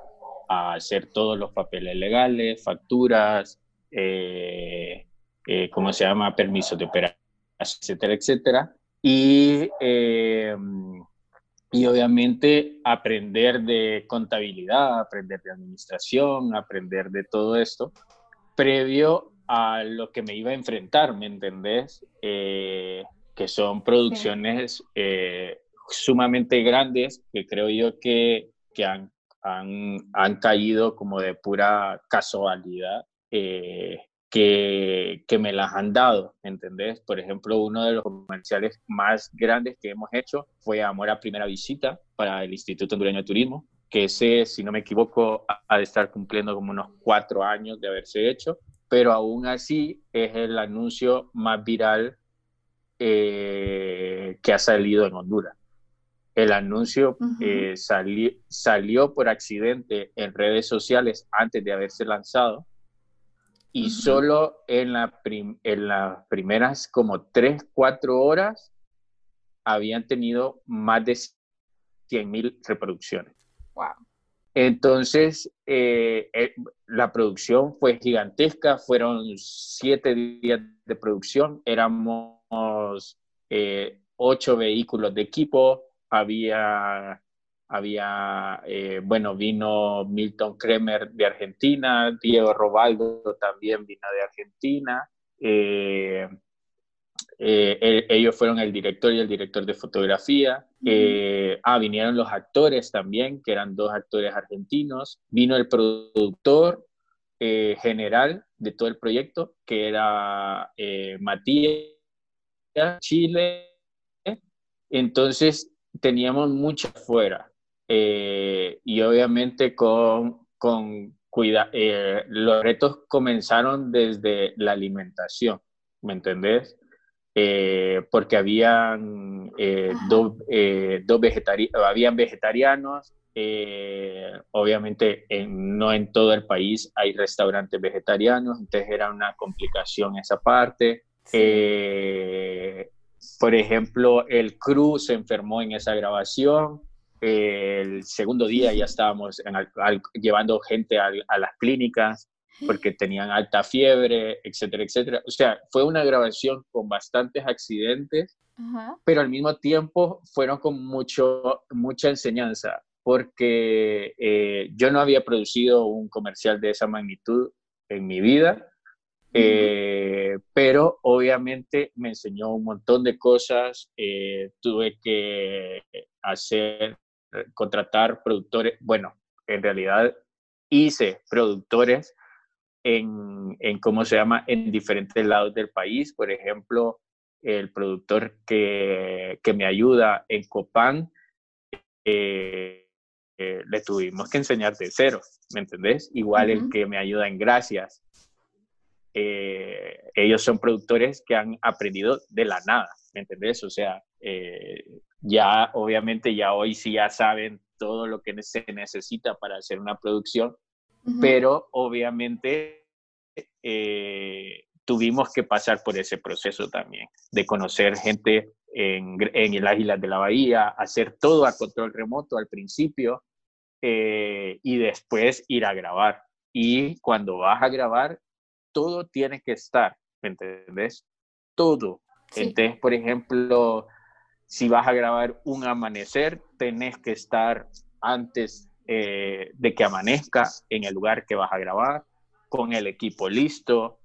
Speaker 2: a hacer todos los papeles legales, facturas, ¿cómo se llama?, permisos de operación, etcétera, etcétera. Y, eh, y obviamente aprender de contabilidad, aprender de administración, aprender de todo esto, previo a lo que me iba a enfrentar, ¿me entendés? Eh, que son producciones eh, sumamente grandes que creo yo que, que han, han, han, caído como de pura casualidad que, que, me las han dado, ¿entendés? Por ejemplo, uno de los comerciales más grandes que hemos hecho fue Amor a Primera Visita para el Instituto Hondureño de Turismo, que ese, si no me equivoco, ha de estar cumpliendo como unos cuatro años de haberse hecho, pero aún así es el anuncio más viral eh, que ha salido en Honduras. El anuncio eh, salió por accidente en redes sociales antes de haberse lanzado y solo en, la en las primeras como 3, 4 horas habían tenido más de 100 mil reproducciones.
Speaker 1: Wow.
Speaker 2: Entonces, eh, eh, la producción fue gigantesca, fueron siete días de producción, éramos eh, ocho vehículos de equipo, había, había bueno, vino Milton Kremer de Argentina, Diego Robaldo también vino de Argentina, eh, ellos fueron el director y el director de fotografía. Eh, ah, vinieron los actores también, que eran dos actores argentinos. Vino el productor eh, general de todo el proyecto, que era Matías, Chile. Entonces teníamos mucho afuera. y obviamente con, con cuida los retos comenzaron desde la alimentación, ¿me entendés? Eh, porque habían eh, dos, eh, habían vegetarianos, obviamente no en todo el país hay restaurantes vegetarianos, entonces era una complicación esa parte. por ejemplo, el crew se enfermó en esa grabación, el segundo día ya estábamos llevando gente a, a las clínicas, porque tenían alta fiebre, etcétera, etcétera. O sea, fue una grabación con bastantes accidentes, pero al mismo tiempo fueron con mucho, mucha enseñanza, porque eh, yo no había producido un comercial de esa magnitud en mi vida, eh, pero obviamente me enseñó un montón de cosas, eh, tuve que hacer, contratar productores, bueno, en realidad hice productores en, en, ¿cómo se llama?, en diferentes lados del país. Por ejemplo, el productor que, que me ayuda en Copán, eh, eh, le tuvimos que enseñar de cero, ¿me entendés? Igual el que me ayuda en Gracias. Eh, ellos son productores que han aprendido de la nada, ¿me entendés? O sea, ya obviamente ya hoy sí ya saben todo lo que se necesita para hacer una producción, pero obviamente eh, tuvimos que pasar por ese proceso también, de conocer gente en, en las Islas de la Bahía, hacer todo a control remoto al principio eh, y después ir a grabar. Y cuando vas a grabar, todo tiene que estar, ¿me entendés? Todo. Entonces, por ejemplo, si vas a grabar un amanecer, tenés que estar antes eh, de que amanezca en el lugar que vas a grabar, con el equipo listo.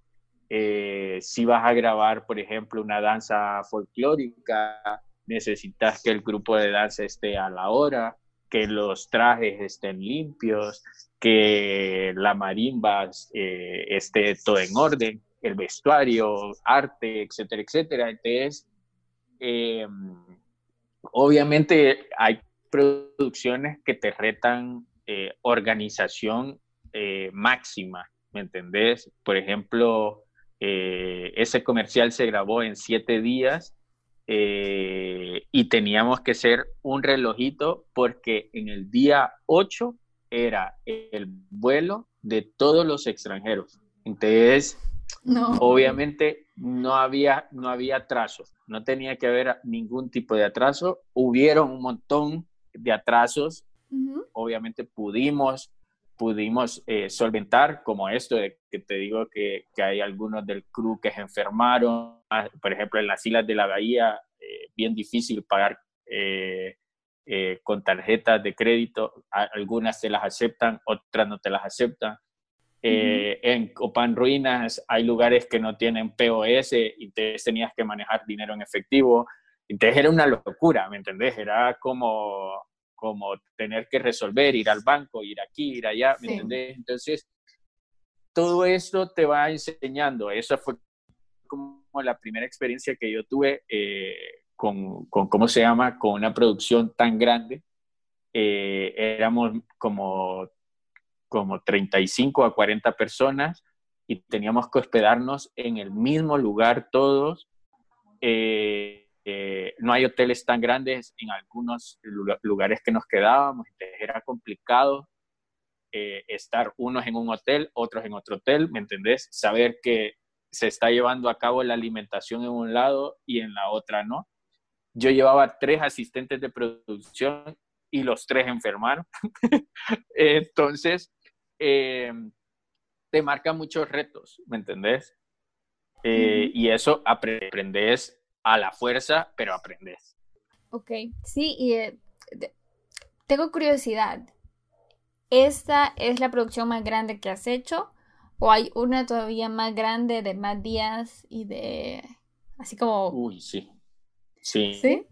Speaker 2: Eh, si vas a grabar, por ejemplo, una danza folclórica, necesitas que el grupo de danza esté a la hora, que los trajes estén limpios, que la marimba eh, esté todo en orden, el vestuario, arte, etcétera, etcétera. Entonces, obviamente hay producciones que te retan eh, organización eh, máxima, ¿me entendés? Por ejemplo, eh, ese comercial se grabó en siete días y teníamos que ser un relojito porque en el día 8 era el vuelo de todos los extranjeros. Entonces, obviamente no había, no había atraso, no tenía que haber ningún tipo de atraso. Hubieron un montón de atrasos, obviamente pudimos, pudimos eh, solventar, como esto de que te digo que, que, hay algunos del crew que se enfermaron, ah, por ejemplo, en las islas de la Bahía, eh, bien difícil pagar eh, con tarjetas de crédito, algunas te las aceptan, otras no te las aceptan. En Copan Ruinas hay lugares que no tienen POS y te tenías que manejar dinero en efectivo. Entonces era una locura, ¿me entendés? Era como, como tener que resolver, ir al banco, ir aquí, ir allá, ¿me entendés? Entonces, todo esto te va enseñando. Esa fue como la primera experiencia que yo tuve eh, con, con, ¿cómo se llama?, con una producción tan grande. Eh, éramos como, como 35 a 40 personas y teníamos que hospedarnos en el mismo lugar todos. Eh, eh, no hay hoteles tan grandes en algunos lugares que nos quedábamos, entonces era complicado eh, estar unos en un hotel, otros en otro hotel, ¿me entendés? Saber que se está llevando a cabo la alimentación en un lado y en la otra no. Yo llevaba tres asistentes de producción y los tres enfermaron. Entonces, eh, te marca muchos retos, ¿me entendés? Y eso aprendes a la fuerza, pero aprendes.
Speaker 1: Ok, sí, y eh, tengo curiosidad. ¿Esta es la producción más grande que has hecho? ¿O hay una todavía más grande de más días y de... así como...
Speaker 2: Uy, sí. Sí. ¿Sí?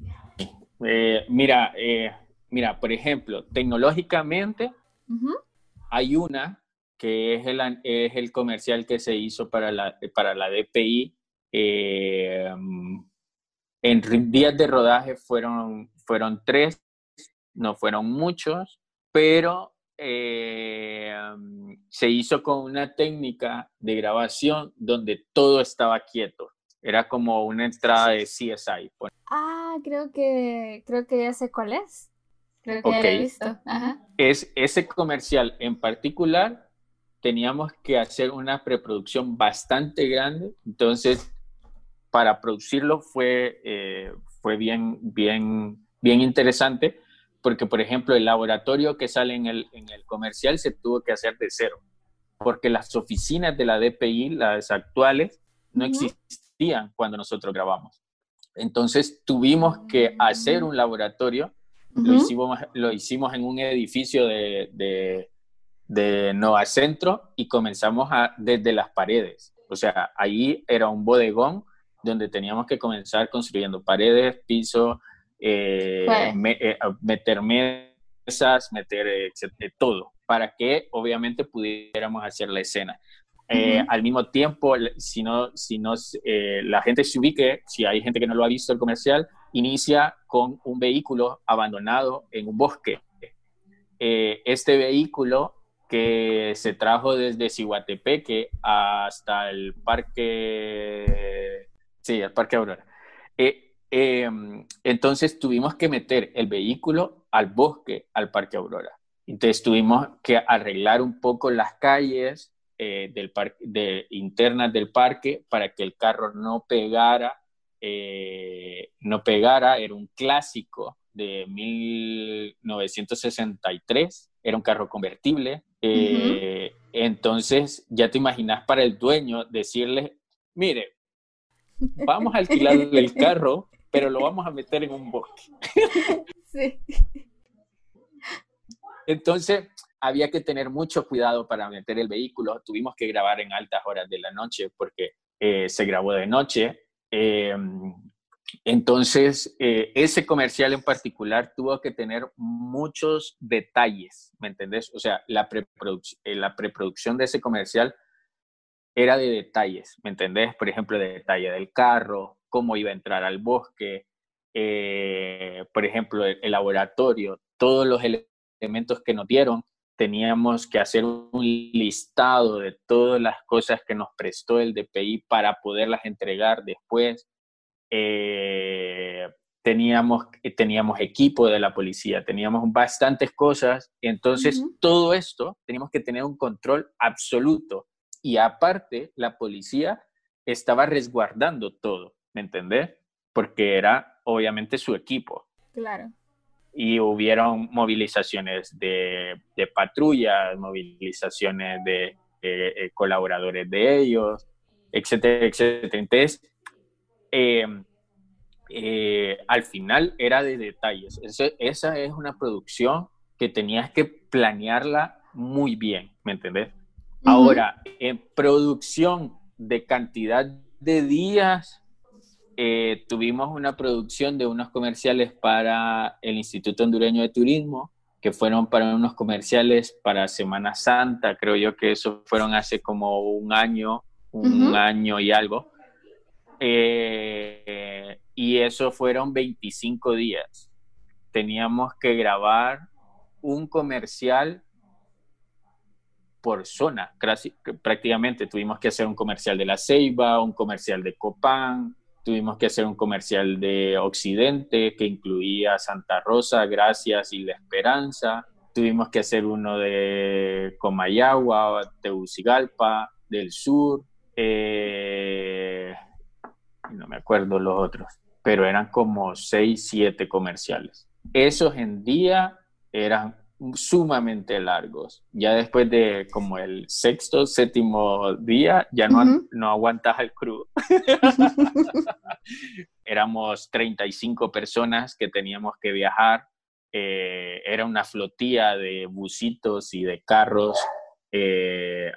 Speaker 2: Eh, mira, eh, mira, por ejemplo, tecnológicamente hay una que es el, es el comercial que se hizo para la, para la DPI. Eh, en días de rodaje fueron, fueron tres, no fueron muchos, pero eh, se hizo con una técnica de grabación donde todo estaba quieto. Era como una entrada de CSI.
Speaker 1: Ah, creo que, creo que ya sé cuál es. Creo que ya lo he visto.
Speaker 2: Es, ese comercial en particular teníamos que hacer una preproducción bastante grande, entonces para producirlo fue, eh, fue bien, bien, bien interesante, porque, por ejemplo, el laboratorio que sale en el, en el comercial se tuvo que hacer de cero, porque las oficinas de la DPI, las actuales, no existían cuando nosotros grabamos. Entonces tuvimos que hacer un laboratorio, lo, hicimos, lo hicimos en un edificio de, de, de Nova Centro y comenzamos a, desde las paredes. O sea, ahí era un bodegón donde teníamos que comenzar construyendo paredes, piso, eh, eh, meter mesas, meter eh, todo, para que obviamente pudiéramos hacer la escena. Al mismo tiempo, si no, si no la gente se ubique, si hay gente que no lo ha visto el comercial, inicia con un vehículo abandonado en un bosque. este vehículo que se trajo desde Cihuatepeque hasta el parque Sí, al Parque Aurora. Eh, em, entonces tuvimos que meter el vehículo al bosque, al Parque Aurora. Entonces tuvimos que arreglar un poco las calles eh, del de, internas del parque para que el carro no pegara, eh, no pegara. Era un clásico de 1963, era un carro convertible. Entonces ya te imaginas para el dueño decirle, mire, vamos a alquilar el carro, pero lo vamos a meter en un bosque. Sí. Entonces, había que tener mucho cuidado para meter el vehículo. Tuvimos que grabar en altas horas de la noche porque eh, se grabó de noche. Eh, entonces, eh, ese comercial en particular tuvo que tener muchos detalles, ¿me entendés? O sea, la, la preproducción de ese comercial era de detalles, ¿me entendés? Por ejemplo, de detalle del carro, cómo iba a entrar al bosque, eh, por ejemplo, el, laboratorio, todos los elementos que nos dieron, teníamos que hacer un listado de todas las cosas que nos prestó el DPI para poderlas entregar después. Eh, teníamos, teníamos equipo de la policía, teníamos bastantes cosas, entonces todo esto teníamos que tener un control absoluto y aparte la policía estaba resguardando todo, ¿me entendés? Porque era obviamente su equipo.
Speaker 1: Claro.
Speaker 2: Y hubieron movilizaciones de, de patrullas, movilizaciones de eh, colaboradores de ellos, etcétera, etcétera. Entonces, em, eh, al final era de detalles. esa es una producción que tenías que planearla muy bien, ¿me entendés? Ahora, en producción de cantidad de días, eh, tuvimos una producción de unos comerciales para el Instituto Hondureño de Turismo, que fueron para unos comerciales para Semana Santa, creo yo que eso fueron hace como un año, un año y algo. Eh, y eso fueron 25 días. Teníamos que grabar un comercial por zona, prácticamente. Tuvimos que hacer un comercial de la Ceiba, un comercial de Copán, tuvimos que hacer un comercial de Occidente que incluía Santa Rosa, Gracias y La Esperanza. Tuvimos que hacer uno de Comayagua, Tegucigalpa, del Sur. Eh, no me acuerdo los otros, pero eran como seis, siete comerciales. Esos en día eran sumamente largos. Ya después de como el sexto, séptimo día, ya no, no aguantas el crudo. Éramos 35 personas que teníamos que viajar. Eh, era una flotilla de busitos y de carros eh,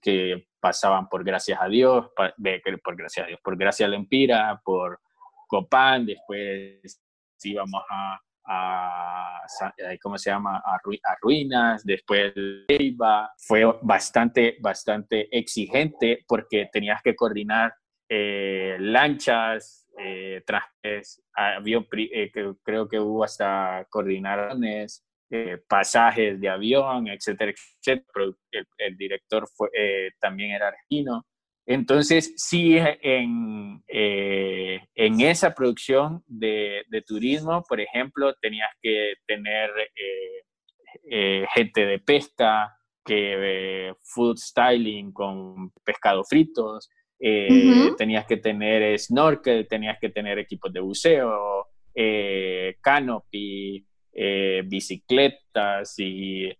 Speaker 2: que pasaban por gracias a Dios, por gracias a Dios, por gracias a la Empira, por Copán, después íbamos a a, ¿cómo se llama? A, ruinas, después Leiva. Fue bastante, bastante exigente porque tenías que coordinar eh, lanchas, eh, trajes, avión, eh, creo que hubo hasta coordinaciones, pasajes de avión, etcétera, etcétera. El, director fue, también era argentino. Entonces, sí, en, eh, en esa producción de, turismo, por ejemplo, tenías que tener eh, eh, gente de pesca, que food styling con pescado fritos, tenías que tener snorkel, tenías que tener equipos de buceo, canopy, bicicletas y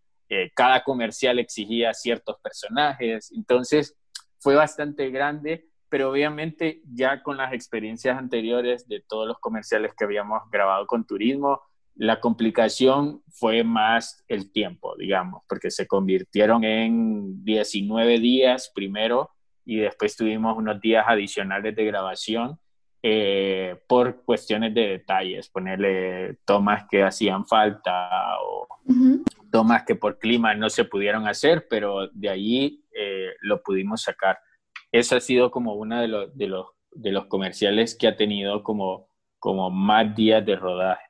Speaker 2: cada comercial exigía ciertos personajes. Entonces, fue bastante grande, pero obviamente ya con las experiencias anteriores de todos los comerciales que habíamos grabado con turismo, la complicación fue más el tiempo, digamos, porque se convirtieron en 19 días primero y después tuvimos unos días adicionales de grabación eh, por cuestiones de detalles, ponerle tomas que hacían falta o tomas que por clima no se pudieron hacer, pero de allí lo pudimos sacar. Eso ha sido como uno de los, de los, de los comerciales que ha tenido como, como más días de rodaje.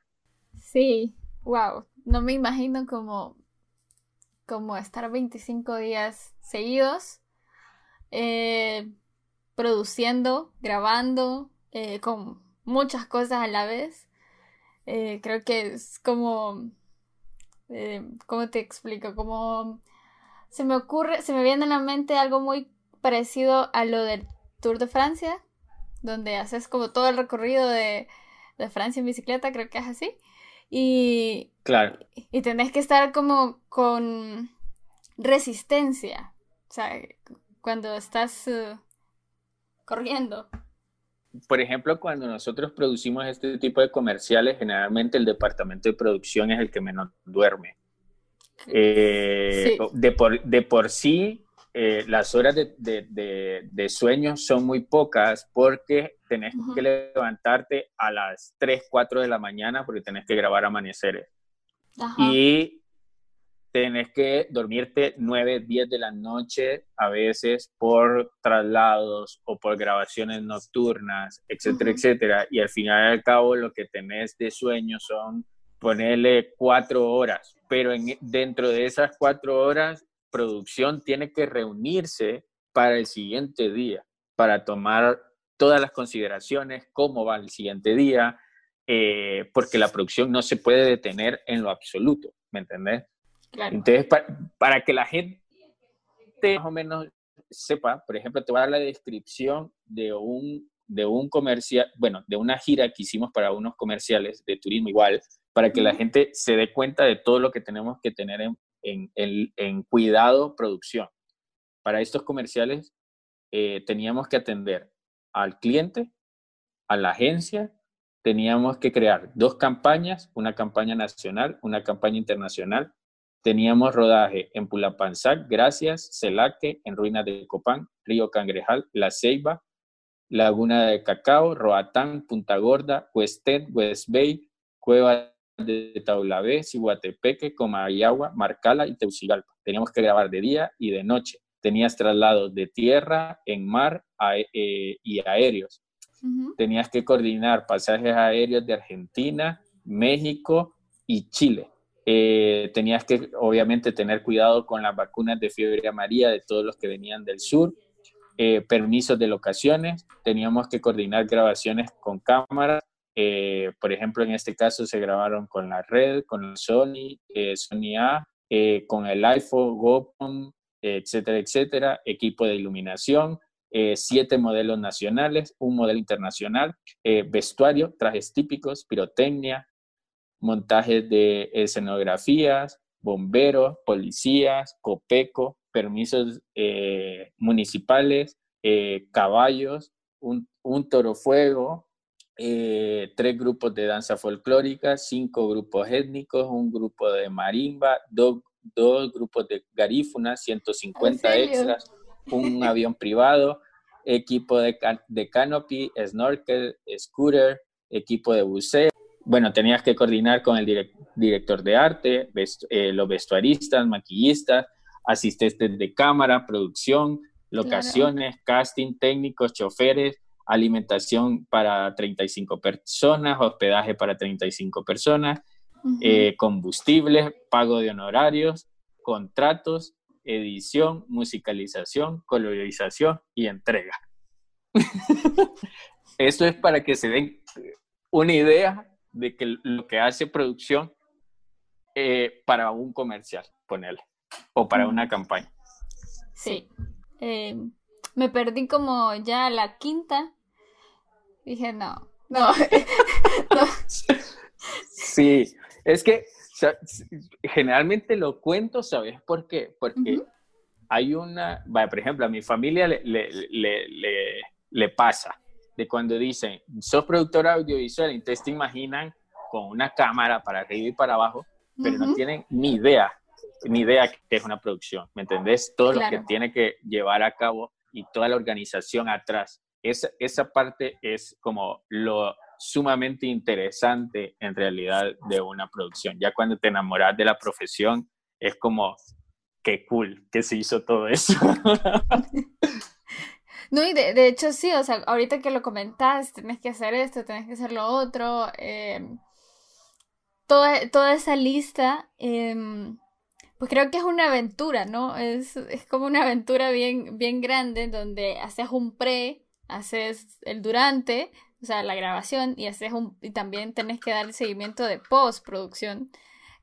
Speaker 1: Sí, wow. No me imagino como, como estar 25 días seguidos eh, produciendo, grabando, eh, con muchas cosas a la vez. creo que es como eh, ¿cómo te explico? Como se me ocurre, se me viene a la mente algo muy parecido a lo del Tour de Francia, donde haces como todo el recorrido de, Francia en bicicleta, creo que es así. Y,
Speaker 2: claro.
Speaker 1: y tenés que estar como con resistencia, o sea, cuando estás uh, corriendo
Speaker 2: por ejemplo, cuando nosotros producimos este tipo de comerciales, generalmente el departamento de producción es el que menos duerme. Eh, de, por, de, por, sí, eh, las horas de, de, de, sueño son muy pocas porque tenés que levantarte a las 3, 4 de la mañana porque tenés que grabar amaneceres. Y tenés que dormirte 9, 10 de la noche a veces por traslados o por grabaciones nocturnas, etcétera, etcétera. Y al final y al cabo lo que tenés de sueño son ponerle cuatro horas, pero en, dentro de esas cuatro horas, producción tiene que reunirse para el siguiente día, para tomar todas las consideraciones, cómo va el siguiente día, eh, porque la producción no se puede detener en lo absoluto, ¿me entendés? Entonces, para, que la gente más o menos sepa, por ejemplo, te voy a dar la descripción de un, de un comercial, bueno, de una gira que hicimos para unos comerciales de turismo igual, para que la gente se dé cuenta de todo lo que tenemos que tener en, en, en, cuidado producción. Para estos comerciales eh, teníamos que atender al cliente, a la agencia, teníamos que crear dos campañas, una campaña nacional, una campaña internacional, Teníamos rodaje en Pulapanzac, Gracias, Celaque, en Ruinas de Copán, Río Cangrejal, La Ceiba, Laguna de Cacao, Roatán, Punta Gorda, Huestet, West Bay, Cueva de Taulabé, Ciguatepeque, Comayagua, Marcala y Teucigalpa. Teníamos que grabar de día y de noche. Tenías traslados de tierra, en mar eh, y aéreos. Tenías que coordinar pasajes aéreos de Argentina, México y Chile. Eh, tenías que, obviamente, tener cuidado con las vacunas de fiebre amarilla de todos los que venían del sur. eh, permisos de locaciones, teníamos que coordinar grabaciones con cámaras. Eh, por ejemplo, en este caso se grabaron con la red, con Sony, eh, Sony A, con el iPhone, GoPro, etcétera, etcétera, equipo de iluminación, siete modelos nacionales, un modelo internacional, vestuario, trajes típicos, pirotecnia, montajes de escenografías, bomberos, policías, copeco, permisos eh, municipales, eh, caballos, un, un toro fuego, eh, tres grupos de danza folclórica, cinco grupos étnicos, un grupo de marimba, dos, dos grupos de garífuna, 150 extras, un avión privado, equipo de, de canopy, snorkel, scooter, equipo de buceo. Bueno, tenías que coordinar con el director de arte, los vestuaristas, maquillistas, asistentes de cámara, producción, locaciones, casting, técnicos, choferes, alimentación para 35 personas, hospedaje para 35 personas, eh, combustibles, pago de honorarios, contratos, edición, musicalización, colorización y entrega. Eso es para que se den una idea de que lo que hace producción eh, para un comercial, ponerle o para una campaña.
Speaker 1: Sí. Eh, me perdí como ya la quinta. Dije, no, no.
Speaker 2: Sí, es que generalmente lo cuento, ¿sabes por qué? Porque hay una, por ejemplo, a mi familia le, le, le, pasa de cuando dicen, sos productor audiovisual, entonces te imaginan con una cámara para arriba y para abajo, pero no tienen ni idea ni idea que es una producción, ¿me entendés? Todo lo que tiene que llevar a cabo y toda la organización atrás. Esa, esa parte es como lo sumamente interesante en realidad de una producción. Ya cuando te enamoras de la profesión, es como, qué cool que se hizo todo eso.
Speaker 1: No, y de, hecho sí, o sea, ahorita que lo comentás, tenés que hacer esto, tenés que hacer lo otro. Em, toda, toda esa lista em, pues creo que es una aventura, ¿no? Es, como una aventura bien, bien grande donde haces un pre, haces el durante, o sea, la grabación, y haces un, y también tenés que dar el seguimiento de postproducción,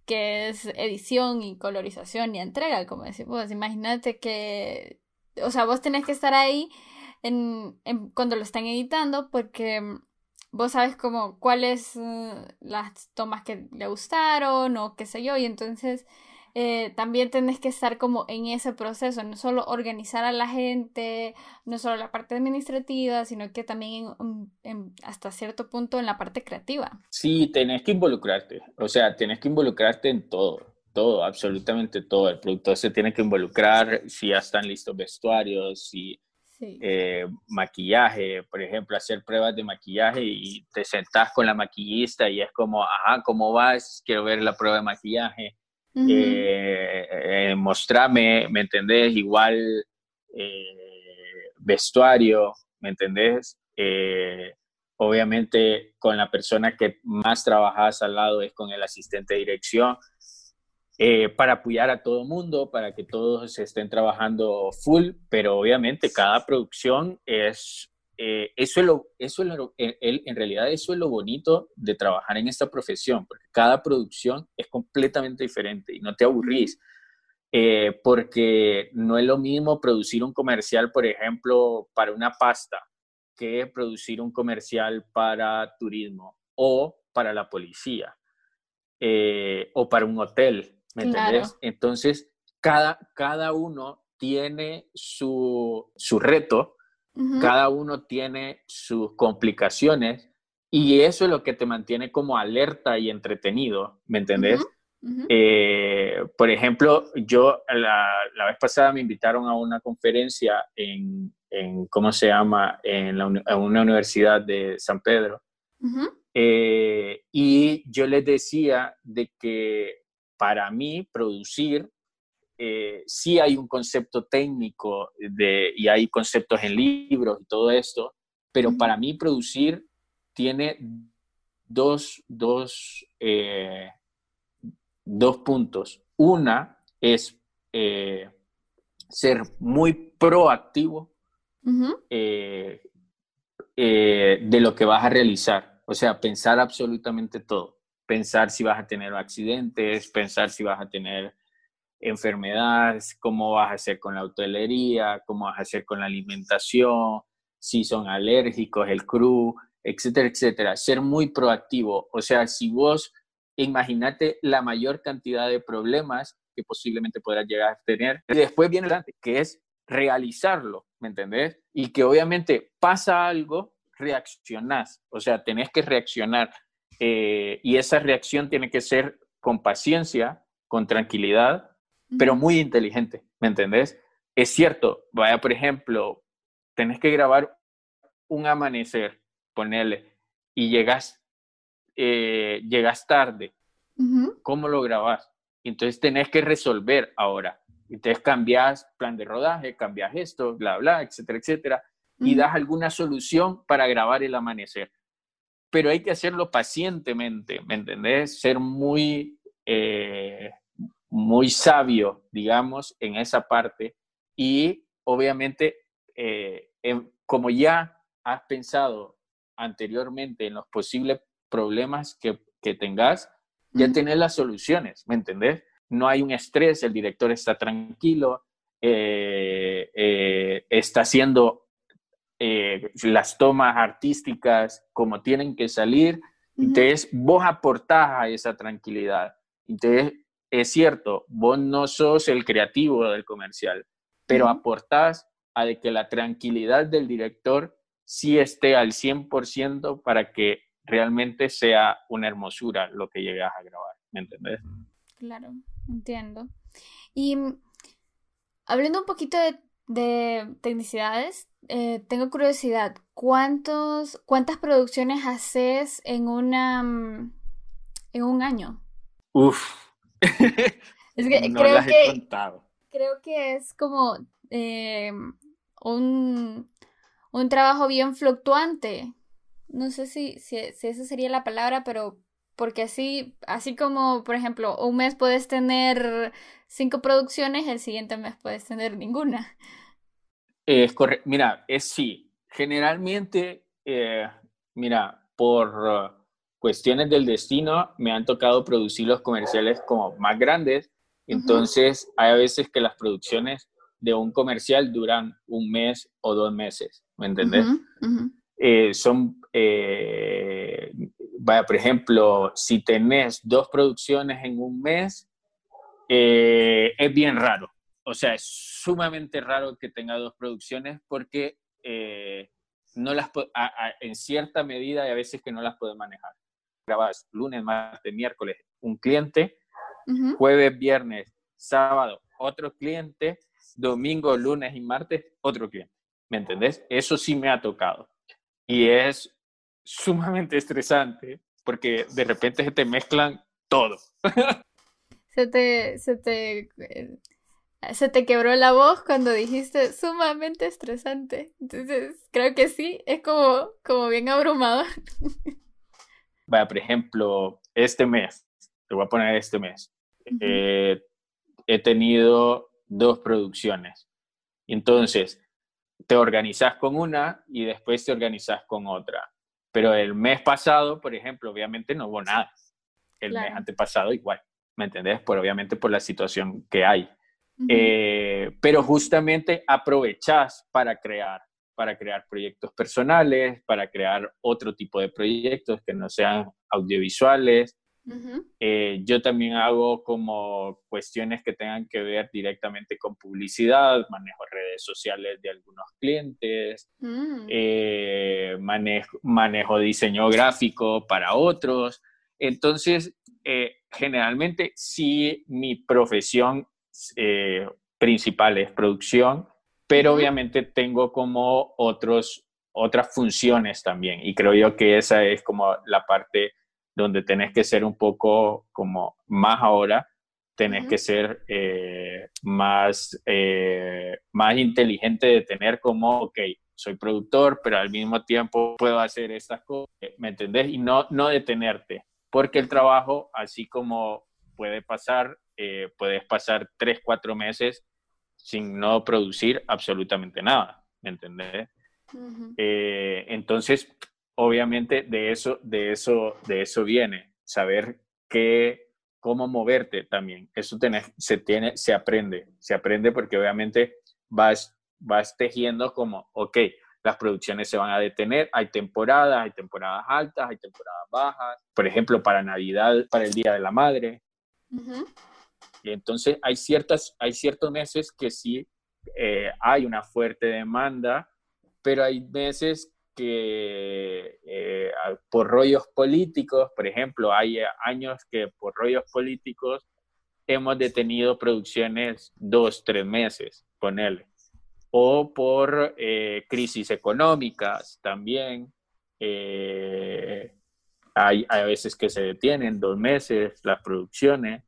Speaker 1: que es edición y colorización y entrega, como decimos. Imagínate que, o sea, vos tenés que estar ahí en, cuando lo están editando porque vos sabes como cuáles uh, las tomas que le gustaron o qué sé yo, y entonces eh, también tenés que estar como en ese proceso, no solo organizar a la gente, no solo la parte administrativa, sino que también hasta cierto punto en la parte creativa.
Speaker 2: Sí, tenés que involucrarte, o sea, tenés que involucrarte en todo, todo, absolutamente todo. El productor se tiene que involucrar si ya están listos vestuarios, si eh, maquillaje, por ejemplo, hacer pruebas de maquillaje y te sentás con la maquillista y es como, ajá, ¿cómo vas? Quiero ver la prueba de maquillaje eh, eh, mostrarme, ¿me entendés? Igual eh, vestuario, ¿me entendés? obviamente con la persona que más trabajas al lado es con el asistente de dirección, para apoyar a todo mundo, para que todos estén trabajando full, pero obviamente cada producción es eh, eso es lo, eso es lo, en realidad eso es lo bonito de trabajar en esta profesión, porque cada producción es completamente diferente y no te aburrís, eh, porque no es lo mismo producir un comercial, por ejemplo, para una pasta, que producir un comercial para turismo o para la policía eh, o para un hotel, ¿me entiendes? Entonces, cada, cada uno tiene su, su reto cada uno tiene sus complicaciones y eso es lo que te mantiene como alerta y entretenido, ¿me entendés? Eh, por ejemplo, yo la, vez pasada me invitaron a una conferencia en, ¿cómo se llama?, en, una universidad de San Pedro. Eh, y yo les decía de que para mí producir eh, sí hay un concepto técnico de, y hay conceptos en libros y todo esto, pero para mí producir tiene dos, dos, eh, dos puntos. Una es eh, ser muy proactivo eh, eh, de lo que vas a realizar. O sea, pensar absolutamente todo. Pensar si vas a tener accidentes, pensar si vas a tener enfermedades, cómo vas a hacer con la hotelería, cómo vas a hacer con la alimentación, si son alérgicos, el crew, etcétera, etcétera. Ser muy proactivo. O sea, si vos imagínate la mayor cantidad de problemas que posiblemente podrás llegar a tener. Y después viene el que es realizarlo, ¿me entendés? Y que obviamente pasa algo, reaccionás, o sea, tenés que reaccionar. Eh, y esa reacción tiene que ser con paciencia, con tranquilidad, pero muy inteligente, ¿me entendés? Es cierto, vaya, por ejemplo, tenés que grabar un amanecer, ponerle, y llegas, eh, llegas tarde. ¿Cómo lo grabas? Entonces tenés que resolver ahora. Entonces cambias plan de rodaje, cambias esto, bla, bla, etcétera, etcétera, y das alguna solución para grabar el amanecer. Pero hay que hacerlo pacientemente, ¿me entendés? Ser muy, eh, muy sabio, digamos, en esa parte. Y obviamente, eh, como ya has pensado anteriormente en los posibles problemas que, que tengas, ya tenés las soluciones, ¿me entendés? No hay un estrés, el director está tranquilo, eh, eh, está haciendo eh, las tomas artísticas como tienen que salir, entonces vos aportás a esa tranquilidad. Entonces, es cierto, vos no sos el creativo del comercial, pero aportás a de que la tranquilidad del director sí esté al 100% para que realmente sea una hermosura lo que llegas a grabar, ¿me entendés?
Speaker 1: Claro, entiendo. Y mm, hablando un poquito de, tecnicidades, eh, tengo curiosidad, ¿cuántos, ¿cuántas producciones haces en una mm, en un año?
Speaker 2: Uf.
Speaker 1: Es que no creo las que he contado. creo que es como eh, un, un trabajo bien fluctuante no sé si, si, esa sería la palabra, pero porque así, así como, por ejemplo, un mes puedes tener cinco producciones, el siguiente mes puedes tener ninguna.
Speaker 2: Es correcto. Mira, es sí. Generalmente, eh, mira, por cuestiones del destino, me han tocado producir los comerciales como más grandes. Entonces, hay a veces que las producciones de un comercial duran un mes o dos meses, ¿me entendés? Eh, son, eh, vaya, por ejemplo, si tenés dos producciones en un mes, eh, es bien raro. O sea, es sumamente raro que tenga dos producciones porque no las en cierta medida hay a veces que no las puede manejar. Grabas lunes, martes, miércoles un cliente, jueves, viernes, sábado otro cliente, domingo, lunes y martes otro cliente. ¿Me entendés? Eso sí me ha tocado y es sumamente estresante porque de repente se te mezclan todo.
Speaker 1: se te, se te, eh, se te quebró la voz cuando dijiste sumamente estresante. Entonces, creo que sí, es como, como bien abrumado.
Speaker 2: Vaya, por ejemplo, este mes, te voy a poner este mes, eh, he tenido dos producciones. Entonces, te organizas con una y después te organizas con otra. Pero el mes pasado, por ejemplo, obviamente no hubo nada. El mes antepasado igual, ¿me entendés? Por, obviamente por la situación que hay. Eh, pero justamente aprovechas para crear, para crear proyectos personales, para crear otro tipo de proyectos que no sean audiovisuales, eh, yo también hago como cuestiones que tengan que ver directamente con publicidad, manejo redes sociales de algunos clientes, mm. eh, manejo, manejo, diseño gráfico para otros. Entonces, eh, generalmente sí mi profesión principal es producción, pero obviamente tengo como otros, otras funciones también y creo yo que esa es como la parte donde tenés que ser un poco como más ahora, tenés que ser eh, más, eh, más inteligente de tener como, ok, soy productor, pero al mismo tiempo puedo hacer estas cosas, ¿me entendés? Y no, no detenerte, porque el trabajo, así como puede pasar, eh, puedes pasar tres, cuatro meses sin no producir absolutamente nada. ¿me entendés? Eh, entonces, obviamente de eso, de eso, de eso viene, saber qué, cómo moverte también. Eso se tiene, se aprende, se aprende porque obviamente vas, vas tejiendo como, ok, las producciones se van a detener, hay temporadas, hay temporadas altas, hay temporadas bajas, por ejemplo, para Navidad, para el Día de la Madre. Y entonces hay, ciertas, hay ciertos meses que sí eh, hay una fuerte demanda, pero hay meses que eh, por rollos políticos, por ejemplo, hay años que por rollos políticos hemos detenido producciones dos, tres meses, ponerle. O por eh, crisis económicas también. hay, hay a veces que se detienen dos meses las producciones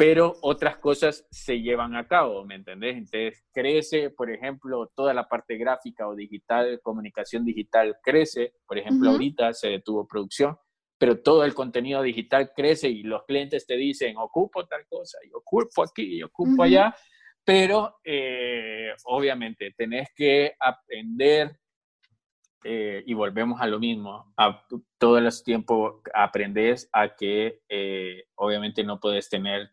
Speaker 2: pero otras cosas se llevan a cabo, ¿me entendés? Entonces crece, por ejemplo, toda la parte gráfica o digital, comunicación digital crece, por ejemplo, ahorita se detuvo producción, pero todo el contenido digital crece y los clientes te dicen, ocupo tal cosa, y ocupo aquí, y ocupo allá, pero eh, obviamente tenés que aprender eh, y volvemos a lo mismo, a, todo el tiempo aprendes a que eh, obviamente no puedes tener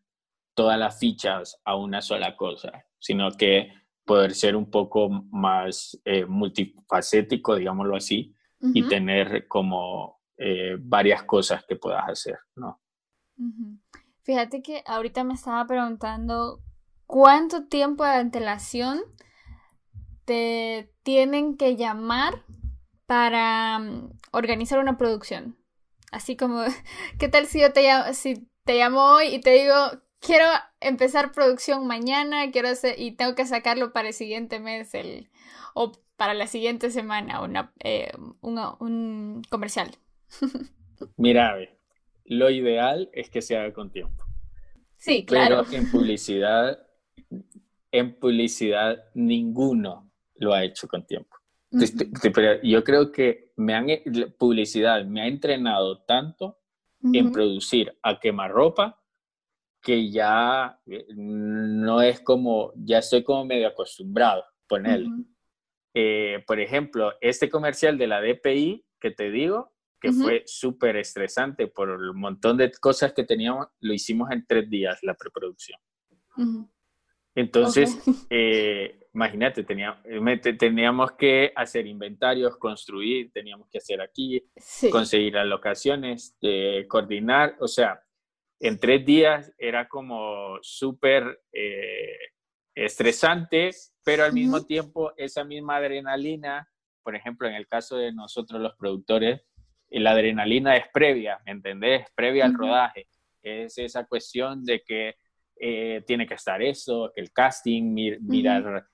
Speaker 2: todas las fichas a una sola cosa, sino que poder ser un poco más eh, multifacético, digámoslo así, y tener como eh, varias cosas que puedas hacer, ¿no?
Speaker 1: Fíjate que ahorita me estaba preguntando cuánto tiempo de antelación te tienen que llamar para mm, organizar una producción. Así como, ¿qué tal si yo te llamo, si te llamo hoy y te digo, quiero empezar producción mañana, quiero hacer, y tengo que sacarlo para el siguiente mes el, o para la siguiente semana una, eh, un comercial.
Speaker 2: Mira, lo ideal es que se haga con tiempo.
Speaker 1: Sí, claro.
Speaker 2: Pero en publicidad, en publicidad ninguno lo ha hecho con tiempo. Yo creo que me han, publicidad me ha entrenado tanto en producir a quemarropa que ya eh, no es como, ya estoy como medio acostumbrado ponerlo. Eh, por ejemplo, este comercial de la DPI que te digo, que fue súper estresante por el montón de cosas que teníamos, lo hicimos en tres días, la preproducción. Entonces, eh, imagínate, teníamos, teníamos que hacer inventarios, construir, teníamos que hacer aquí, conseguir las locaciones, coordinar, o sea, en tres días era como súper eh, estresante, pero al mismo tiempo esa misma adrenalina, por ejemplo, en el caso de nosotros los productores, eh, la adrenalina es previa, ¿me entendés? Previa al rodaje. Es esa cuestión de que eh, tiene que estar eso, el casting, mirar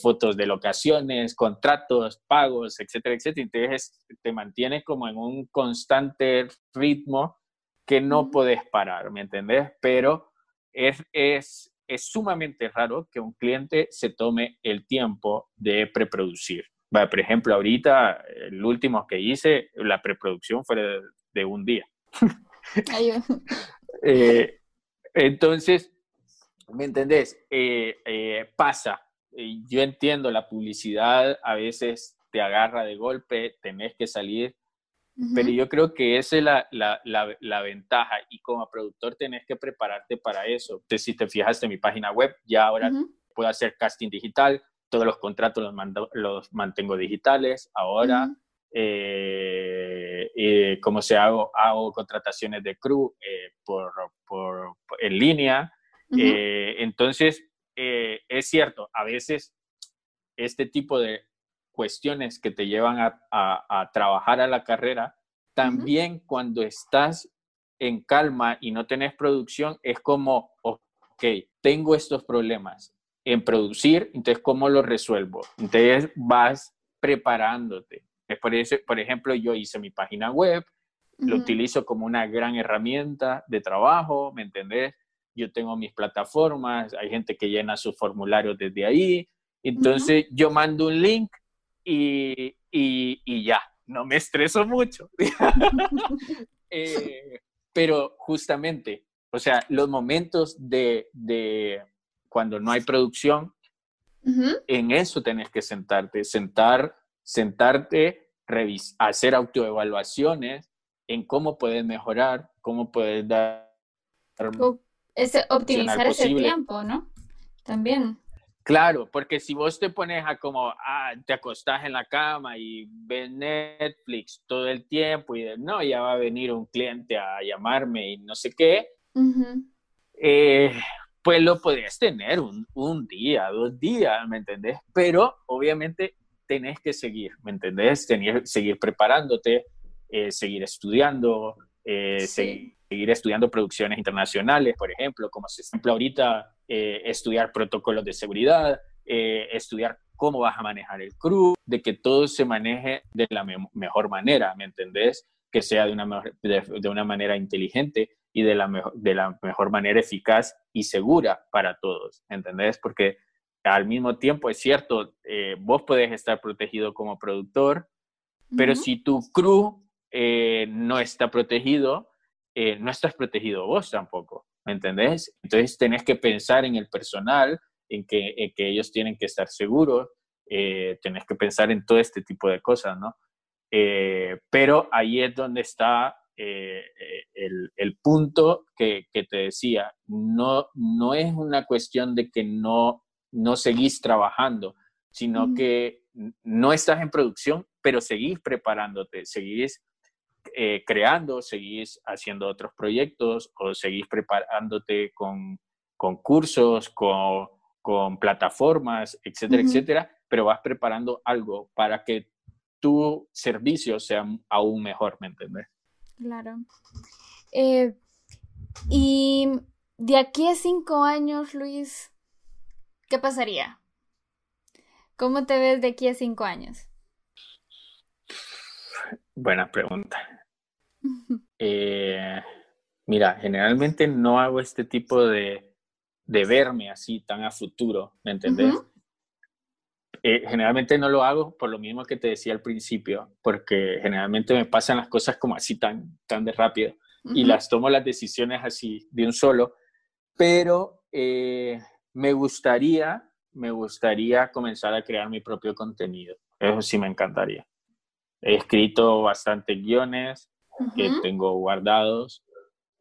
Speaker 2: fotos de locaciones, contratos, pagos, etcétera, etcétera. Entonces te mantiene como en un constante ritmo que no puedes parar, ¿me entendés? Pero es, es, es sumamente raro que un cliente se tome el tiempo de preproducir. por ejemplo, ahorita el último que hice, la preproducción fue de, un día. eh, entonces, ¿me entendés? Eh, eh, pasa. Yo entiendo la publicidad, a veces te agarra de golpe, tenés que salir pero yo creo que esa es la, la, la, ventaja y como productor tenés que prepararte para eso. Entonces, si te fijas en mi página web, ya ahora puedo hacer casting digital, todos los contratos los, los mantengo digitales. Ahora, eh, eh, como se hago, hago contrataciones de crew eh, por, por, en línea. entonces, es cierto, a veces este tipo de cuestiones que te llevan a, trabajar a la carrera, también cuando estás en calma y no tenés producción, es como, ok, tengo estos problemas en producir, entonces, ¿cómo lo resuelvo? Entonces, vas preparándote. Por, eso, por ejemplo, yo hice mi página web, lo utilizo como una gran herramienta de trabajo, ¿me entendés? Yo tengo mis plataformas, hay gente que llena sus formularios desde ahí. Entonces, yo mando un link y, y, ya, no me estreso mucho. Eh, pero justamente, o sea, los momentos de, de, cuando no hay producción En eso tenés que sentarte, sentar, sentarte, hacer autoevaluaciones en cómo puedes mejorar, cómo puedes dar...
Speaker 1: Ese, optimizar ese tiempo, ¿no? También.
Speaker 2: Claro, porque si vos te pones a como, ah, te acostás en la cama y ves Netflix todo el tiempo y de, no, ya va a venir un cliente a llamarme y no sé qué, eh, pues lo podrías tener un, un, día, dos días, ¿me entendés? Pero obviamente tenés que seguir, ¿me entendés? Tenés, seguir preparándote, eh, seguir estudiando, eh, seguir, estudiando producciones internacionales, por ejemplo, como se ejemplo ahorita, eh, estudiar protocolos de seguridad, estudiar cómo vas a manejar el crew, de que todo se maneje de la mejor manera, ¿me entendés? Que sea de una, de, una manera inteligente y de la, de la mejor manera eficaz y segura para todos, ¿entendés? Porque al mismo tiempo es cierto, vos podés estar protegido como productor, pero si tu crew eh, no está protegido, eh, no estás protegido vos tampoco, ¿me entendés? Entonces tenés que pensar en el personal, en que, que ellos tienen que estar seguros, eh, tenés que pensar en todo este tipo de cosas, ¿no? pero ahí es donde está el, el, punto que, que, te decía, no, no es una cuestión de que no, no seguís trabajando, sino que no estás en producción, pero seguís preparándote, seguís eh, creando, seguís haciendo otros proyectos o seguís preparándote con, con cursos, con, con, plataformas, etcétera, etcétera, pero vas preparando algo para que tu servicio sea aún mejor, ¿me entiendes?
Speaker 1: Claro. Eh, y de aquí a cinco años, Luis, ¿qué pasaría? ¿Cómo te ves de aquí a cinco años?
Speaker 2: Buena pregunta. Eh, mira, generalmente no hago este tipo de, de, verme así tan a futuro, ¿me entendés? Eh, generalmente no lo hago por lo mismo que te decía al principio, porque generalmente me pasan las cosas como así tan, tan de rápido y las tomo las decisiones así de un solo, pero eh, me gustaría, me gustaría comenzar a crear mi propio contenido. Eso sí me encantaría. He escrito bastantes guiones que tengo guardados,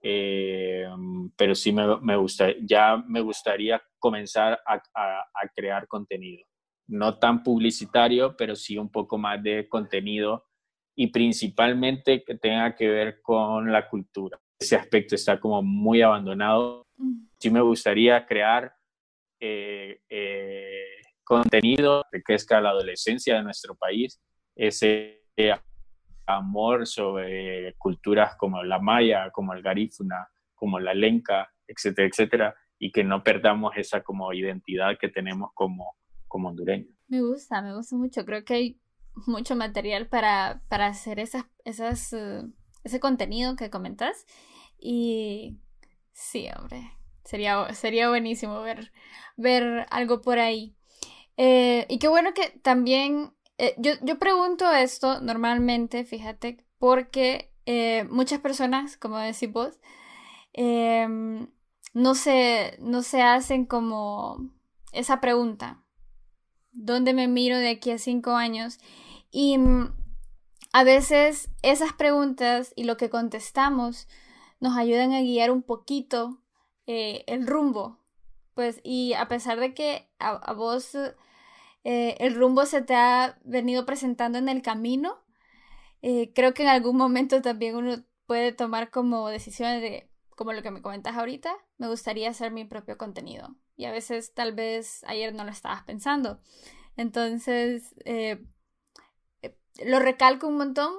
Speaker 2: eh, pero sí me, me, gusta, ya me gustaría comenzar a, a, crear contenido. No tan publicitario, pero sí un poco más de contenido y principalmente que tenga que ver con la cultura. Ese aspecto está como muy abandonado. Sí me gustaría crear eh, eh, contenido que crezca la adolescencia de nuestro país, ese amor sobre culturas como la maya, como el garífuna, como la lenca, etcétera, etcétera, y que no perdamos esa como identidad que tenemos como, como hondureños.
Speaker 1: Me gusta, me gusta mucho. Creo que hay mucho material para, para hacer esas, eh, ese contenido que comentas. Y sí, hombre, sería, sería buenísimo ver, ver algo por ahí. Eh, y qué bueno que también eh, yo, pregunto esto normalmente, fíjate, porque eh, muchas personas, como decís vos, em, no, se, no se hacen como esa pregunta. ¿Dónde me miro de aquí a cinco años? Y mm, a veces esas preguntas y lo que contestamos nos ayudan a guiar un poquito eh, el rumbo. Pues, y a pesar de que a vos eh, el rumbo se te ha venido presentando en el camino. Eh, creo que en algún momento también uno puede tomar como decisiones de, como lo que me comentas ahorita, me gustaría hacer mi propio contenido. Y a veces tal vez ayer no lo estabas pensando. Entonces, eh, lo recalco un montón.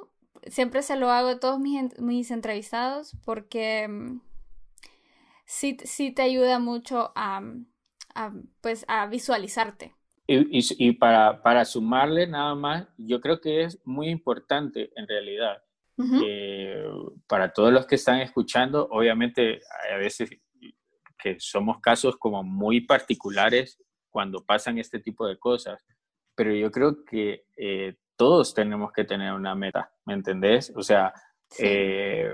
Speaker 1: Siempre se lo hago a todos mis, mis entrevistados porque mm, sí, sí, te ayuda mucho a, pues, a visualizarte
Speaker 2: y, para, para, sumarle nada más, yo creo que es muy importante en realidad. Eh, para todos los que están escuchando, obviamente a veces que somos casos como muy particulares cuando pasan este tipo de cosas, pero yo creo que eh, todos tenemos que tener una meta, ¿me entendés? O sea, eh,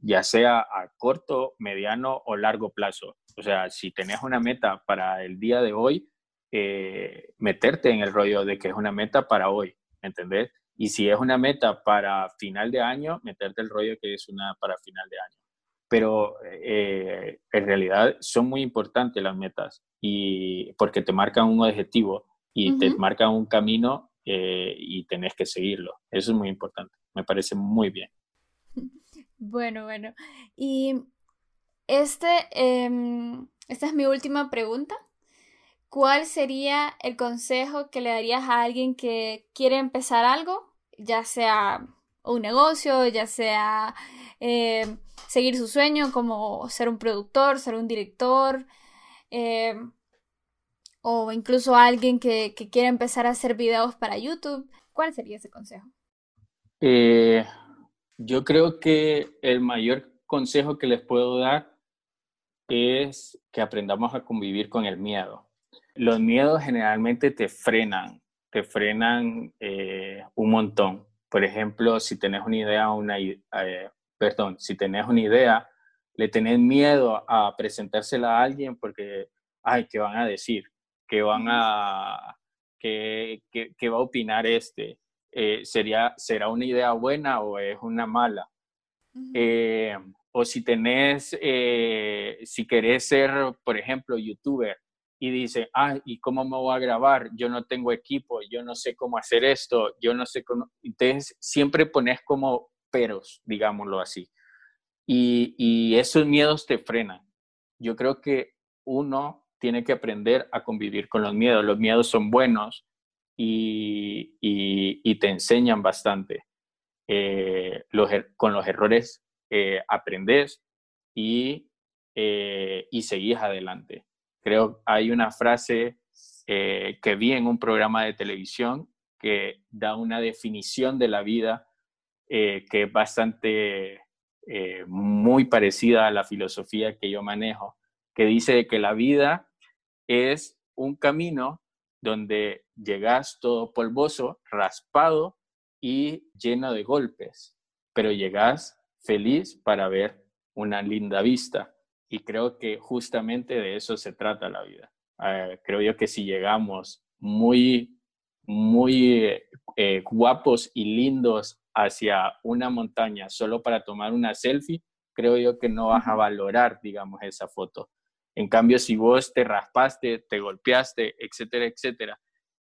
Speaker 2: ya sea a corto, mediano o largo plazo. O sea, si tenés una meta para el día de hoy, eh, meterte en el rollo de que es una meta para hoy, ¿entendés? Y si es una meta para final de año, meterte el rollo que es una para final de año. Pero eh, en realidad son muy importantes las metas y porque te marcan un objetivo y te marcan un camino eh, y tenés que seguirlo. Eso es muy importante. Me parece muy bien.
Speaker 1: Bueno, bueno. Y este, em, esta es mi última pregunta. ¿Cuál sería el consejo que le darías a alguien que quiere empezar algo, ya sea un negocio, ya sea em, seguir su sueño como ser un productor, ser un director, em, o incluso alguien que, que quiere empezar a hacer videos para YouTube? ¿Cuál sería ese consejo?
Speaker 2: Eh, yo creo que el mayor consejo que les puedo dar es que aprendamos a convivir con el miedo. Los miedos generalmente te frenan, te frenan eh, un montón. Por ejemplo, si tenés una idea, una, eh, perdón, si tenés una idea, le tenés miedo a presentársela a alguien porque, ay, ¿qué van a decir? ¿Qué van a, qué, qué, va a opinar este? Eh, sería, ¿Será una idea buena o es una mala? o si tenés, eh, si querés ser, por ejemplo, youtuber y dice, ah, ¿y cómo me voy a grabar? Yo no tengo equipo, yo no sé cómo hacer esto, yo no sé cómo... Entonces, siempre pones como peros, digámoslo así. Y, y esos miedos te frenan. Yo creo que uno tiene que aprender a convivir con los miedos. Los miedos son buenos y, y, te enseñan bastante. Eh, er, con los errores eh, aprendes y, eh, y seguís adelante. Creo hay una frase eh, que vi en un programa de televisión que da una definición de la vida que es bastante muy parecida a la filosofía que yo manejo, que dice que la vida es un camino donde llegas todo polvoso, raspado y lleno de golpes, pero llegas feliz para ver una linda vista. Y creo que justamente de eso se trata la vida. Eh, creo yo que si llegamos muy, muy eh, guapos y lindos hacia una montaña solo para tomar una selfie, creo yo que no vas a valorar, digamos, esa foto. En cambio, si vos te raspaste, te golpeaste, etcétera, etcétera,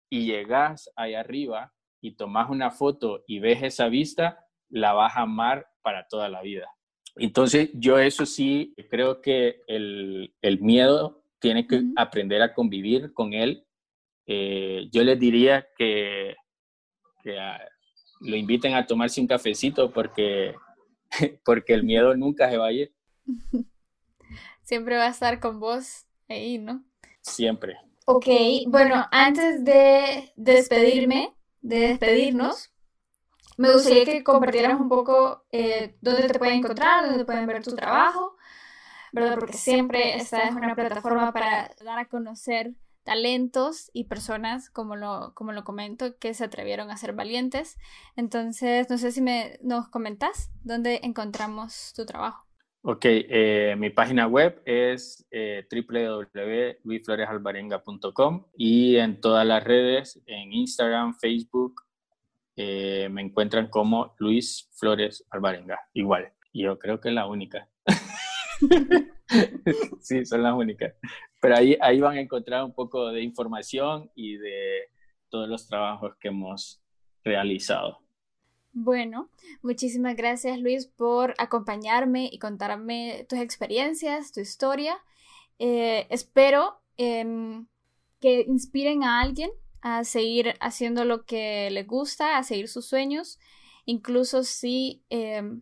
Speaker 2: y llegas ahí arriba y tomas una foto y ves esa vista, la vas a amar para toda la vida. Entonces, yo eso sí, creo que el, el miedo tiene que aprender a convivir con él. Eh, yo les diría que, que lo inviten a tomarse un cafecito porque, porque el miedo nunca se va a ir.
Speaker 1: Siempre va a estar con vos ahí, ¿no?
Speaker 2: Siempre.
Speaker 1: Ok, bueno, antes de despedirme, de despedirnos, me gustaría que compartieras un poco eh, dónde te pueden encontrar, dónde pueden ver tu trabajo, ¿verdad? Porque siempre esta es una plataforma para dar a conocer talentos y personas, como lo, como lo comento, que se atrevieron a ser valientes. Entonces, no sé si me, nos comentas dónde encontramos tu trabajo.
Speaker 2: Ok, eh, mi página web es eh, y en todas las redes, en Instagram, Facebook, eh, me encuentran como Luis Flores Alvarenga, igual. Yo creo que es la única. sí, son las únicas. Pero ahí, ahí van a encontrar un poco de información y de todos los trabajos que hemos realizado.
Speaker 1: Bueno, muchísimas gracias Luis por acompañarme y contarme tus experiencias, tu historia. Eh, espero em, que inspiren a alguien a seguir haciendo lo que le gusta, a seguir sus sueños, incluso si, em,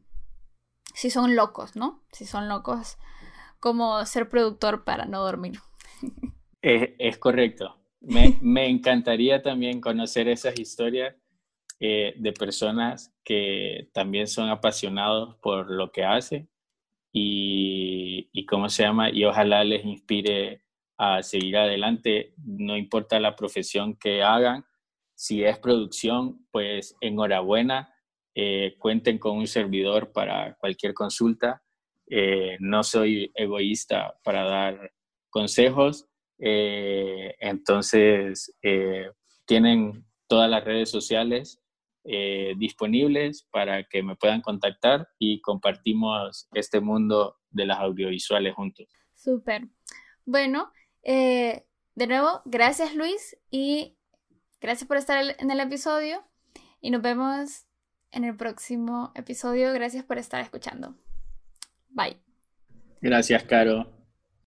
Speaker 1: si son locos, ¿no? Si son locos, como ser productor para no dormir.
Speaker 2: Es, correcto. Me, me, encantaría también conocer esas historias eh, de personas que también son apasionados por lo que hacen y, y cómo se llama, y ojalá les inspire a seguir adelante, no importa la profesión que hagan. Si es producción, pues enhorabuena, eh, cuenten con un servidor para cualquier consulta. Eh, no soy egoísta para dar consejos. Eh, entonces, eh, tienen todas las redes sociales disponibles para que me puedan contactar y compartimos este mundo de las audiovisuales juntos.
Speaker 1: Súper. Bueno, de nuevo, gracias Luis y gracias por estar en el episodio y nos vemos en el próximo episodio. Gracias por estar escuchando. Bye.
Speaker 2: Gracias, Caro.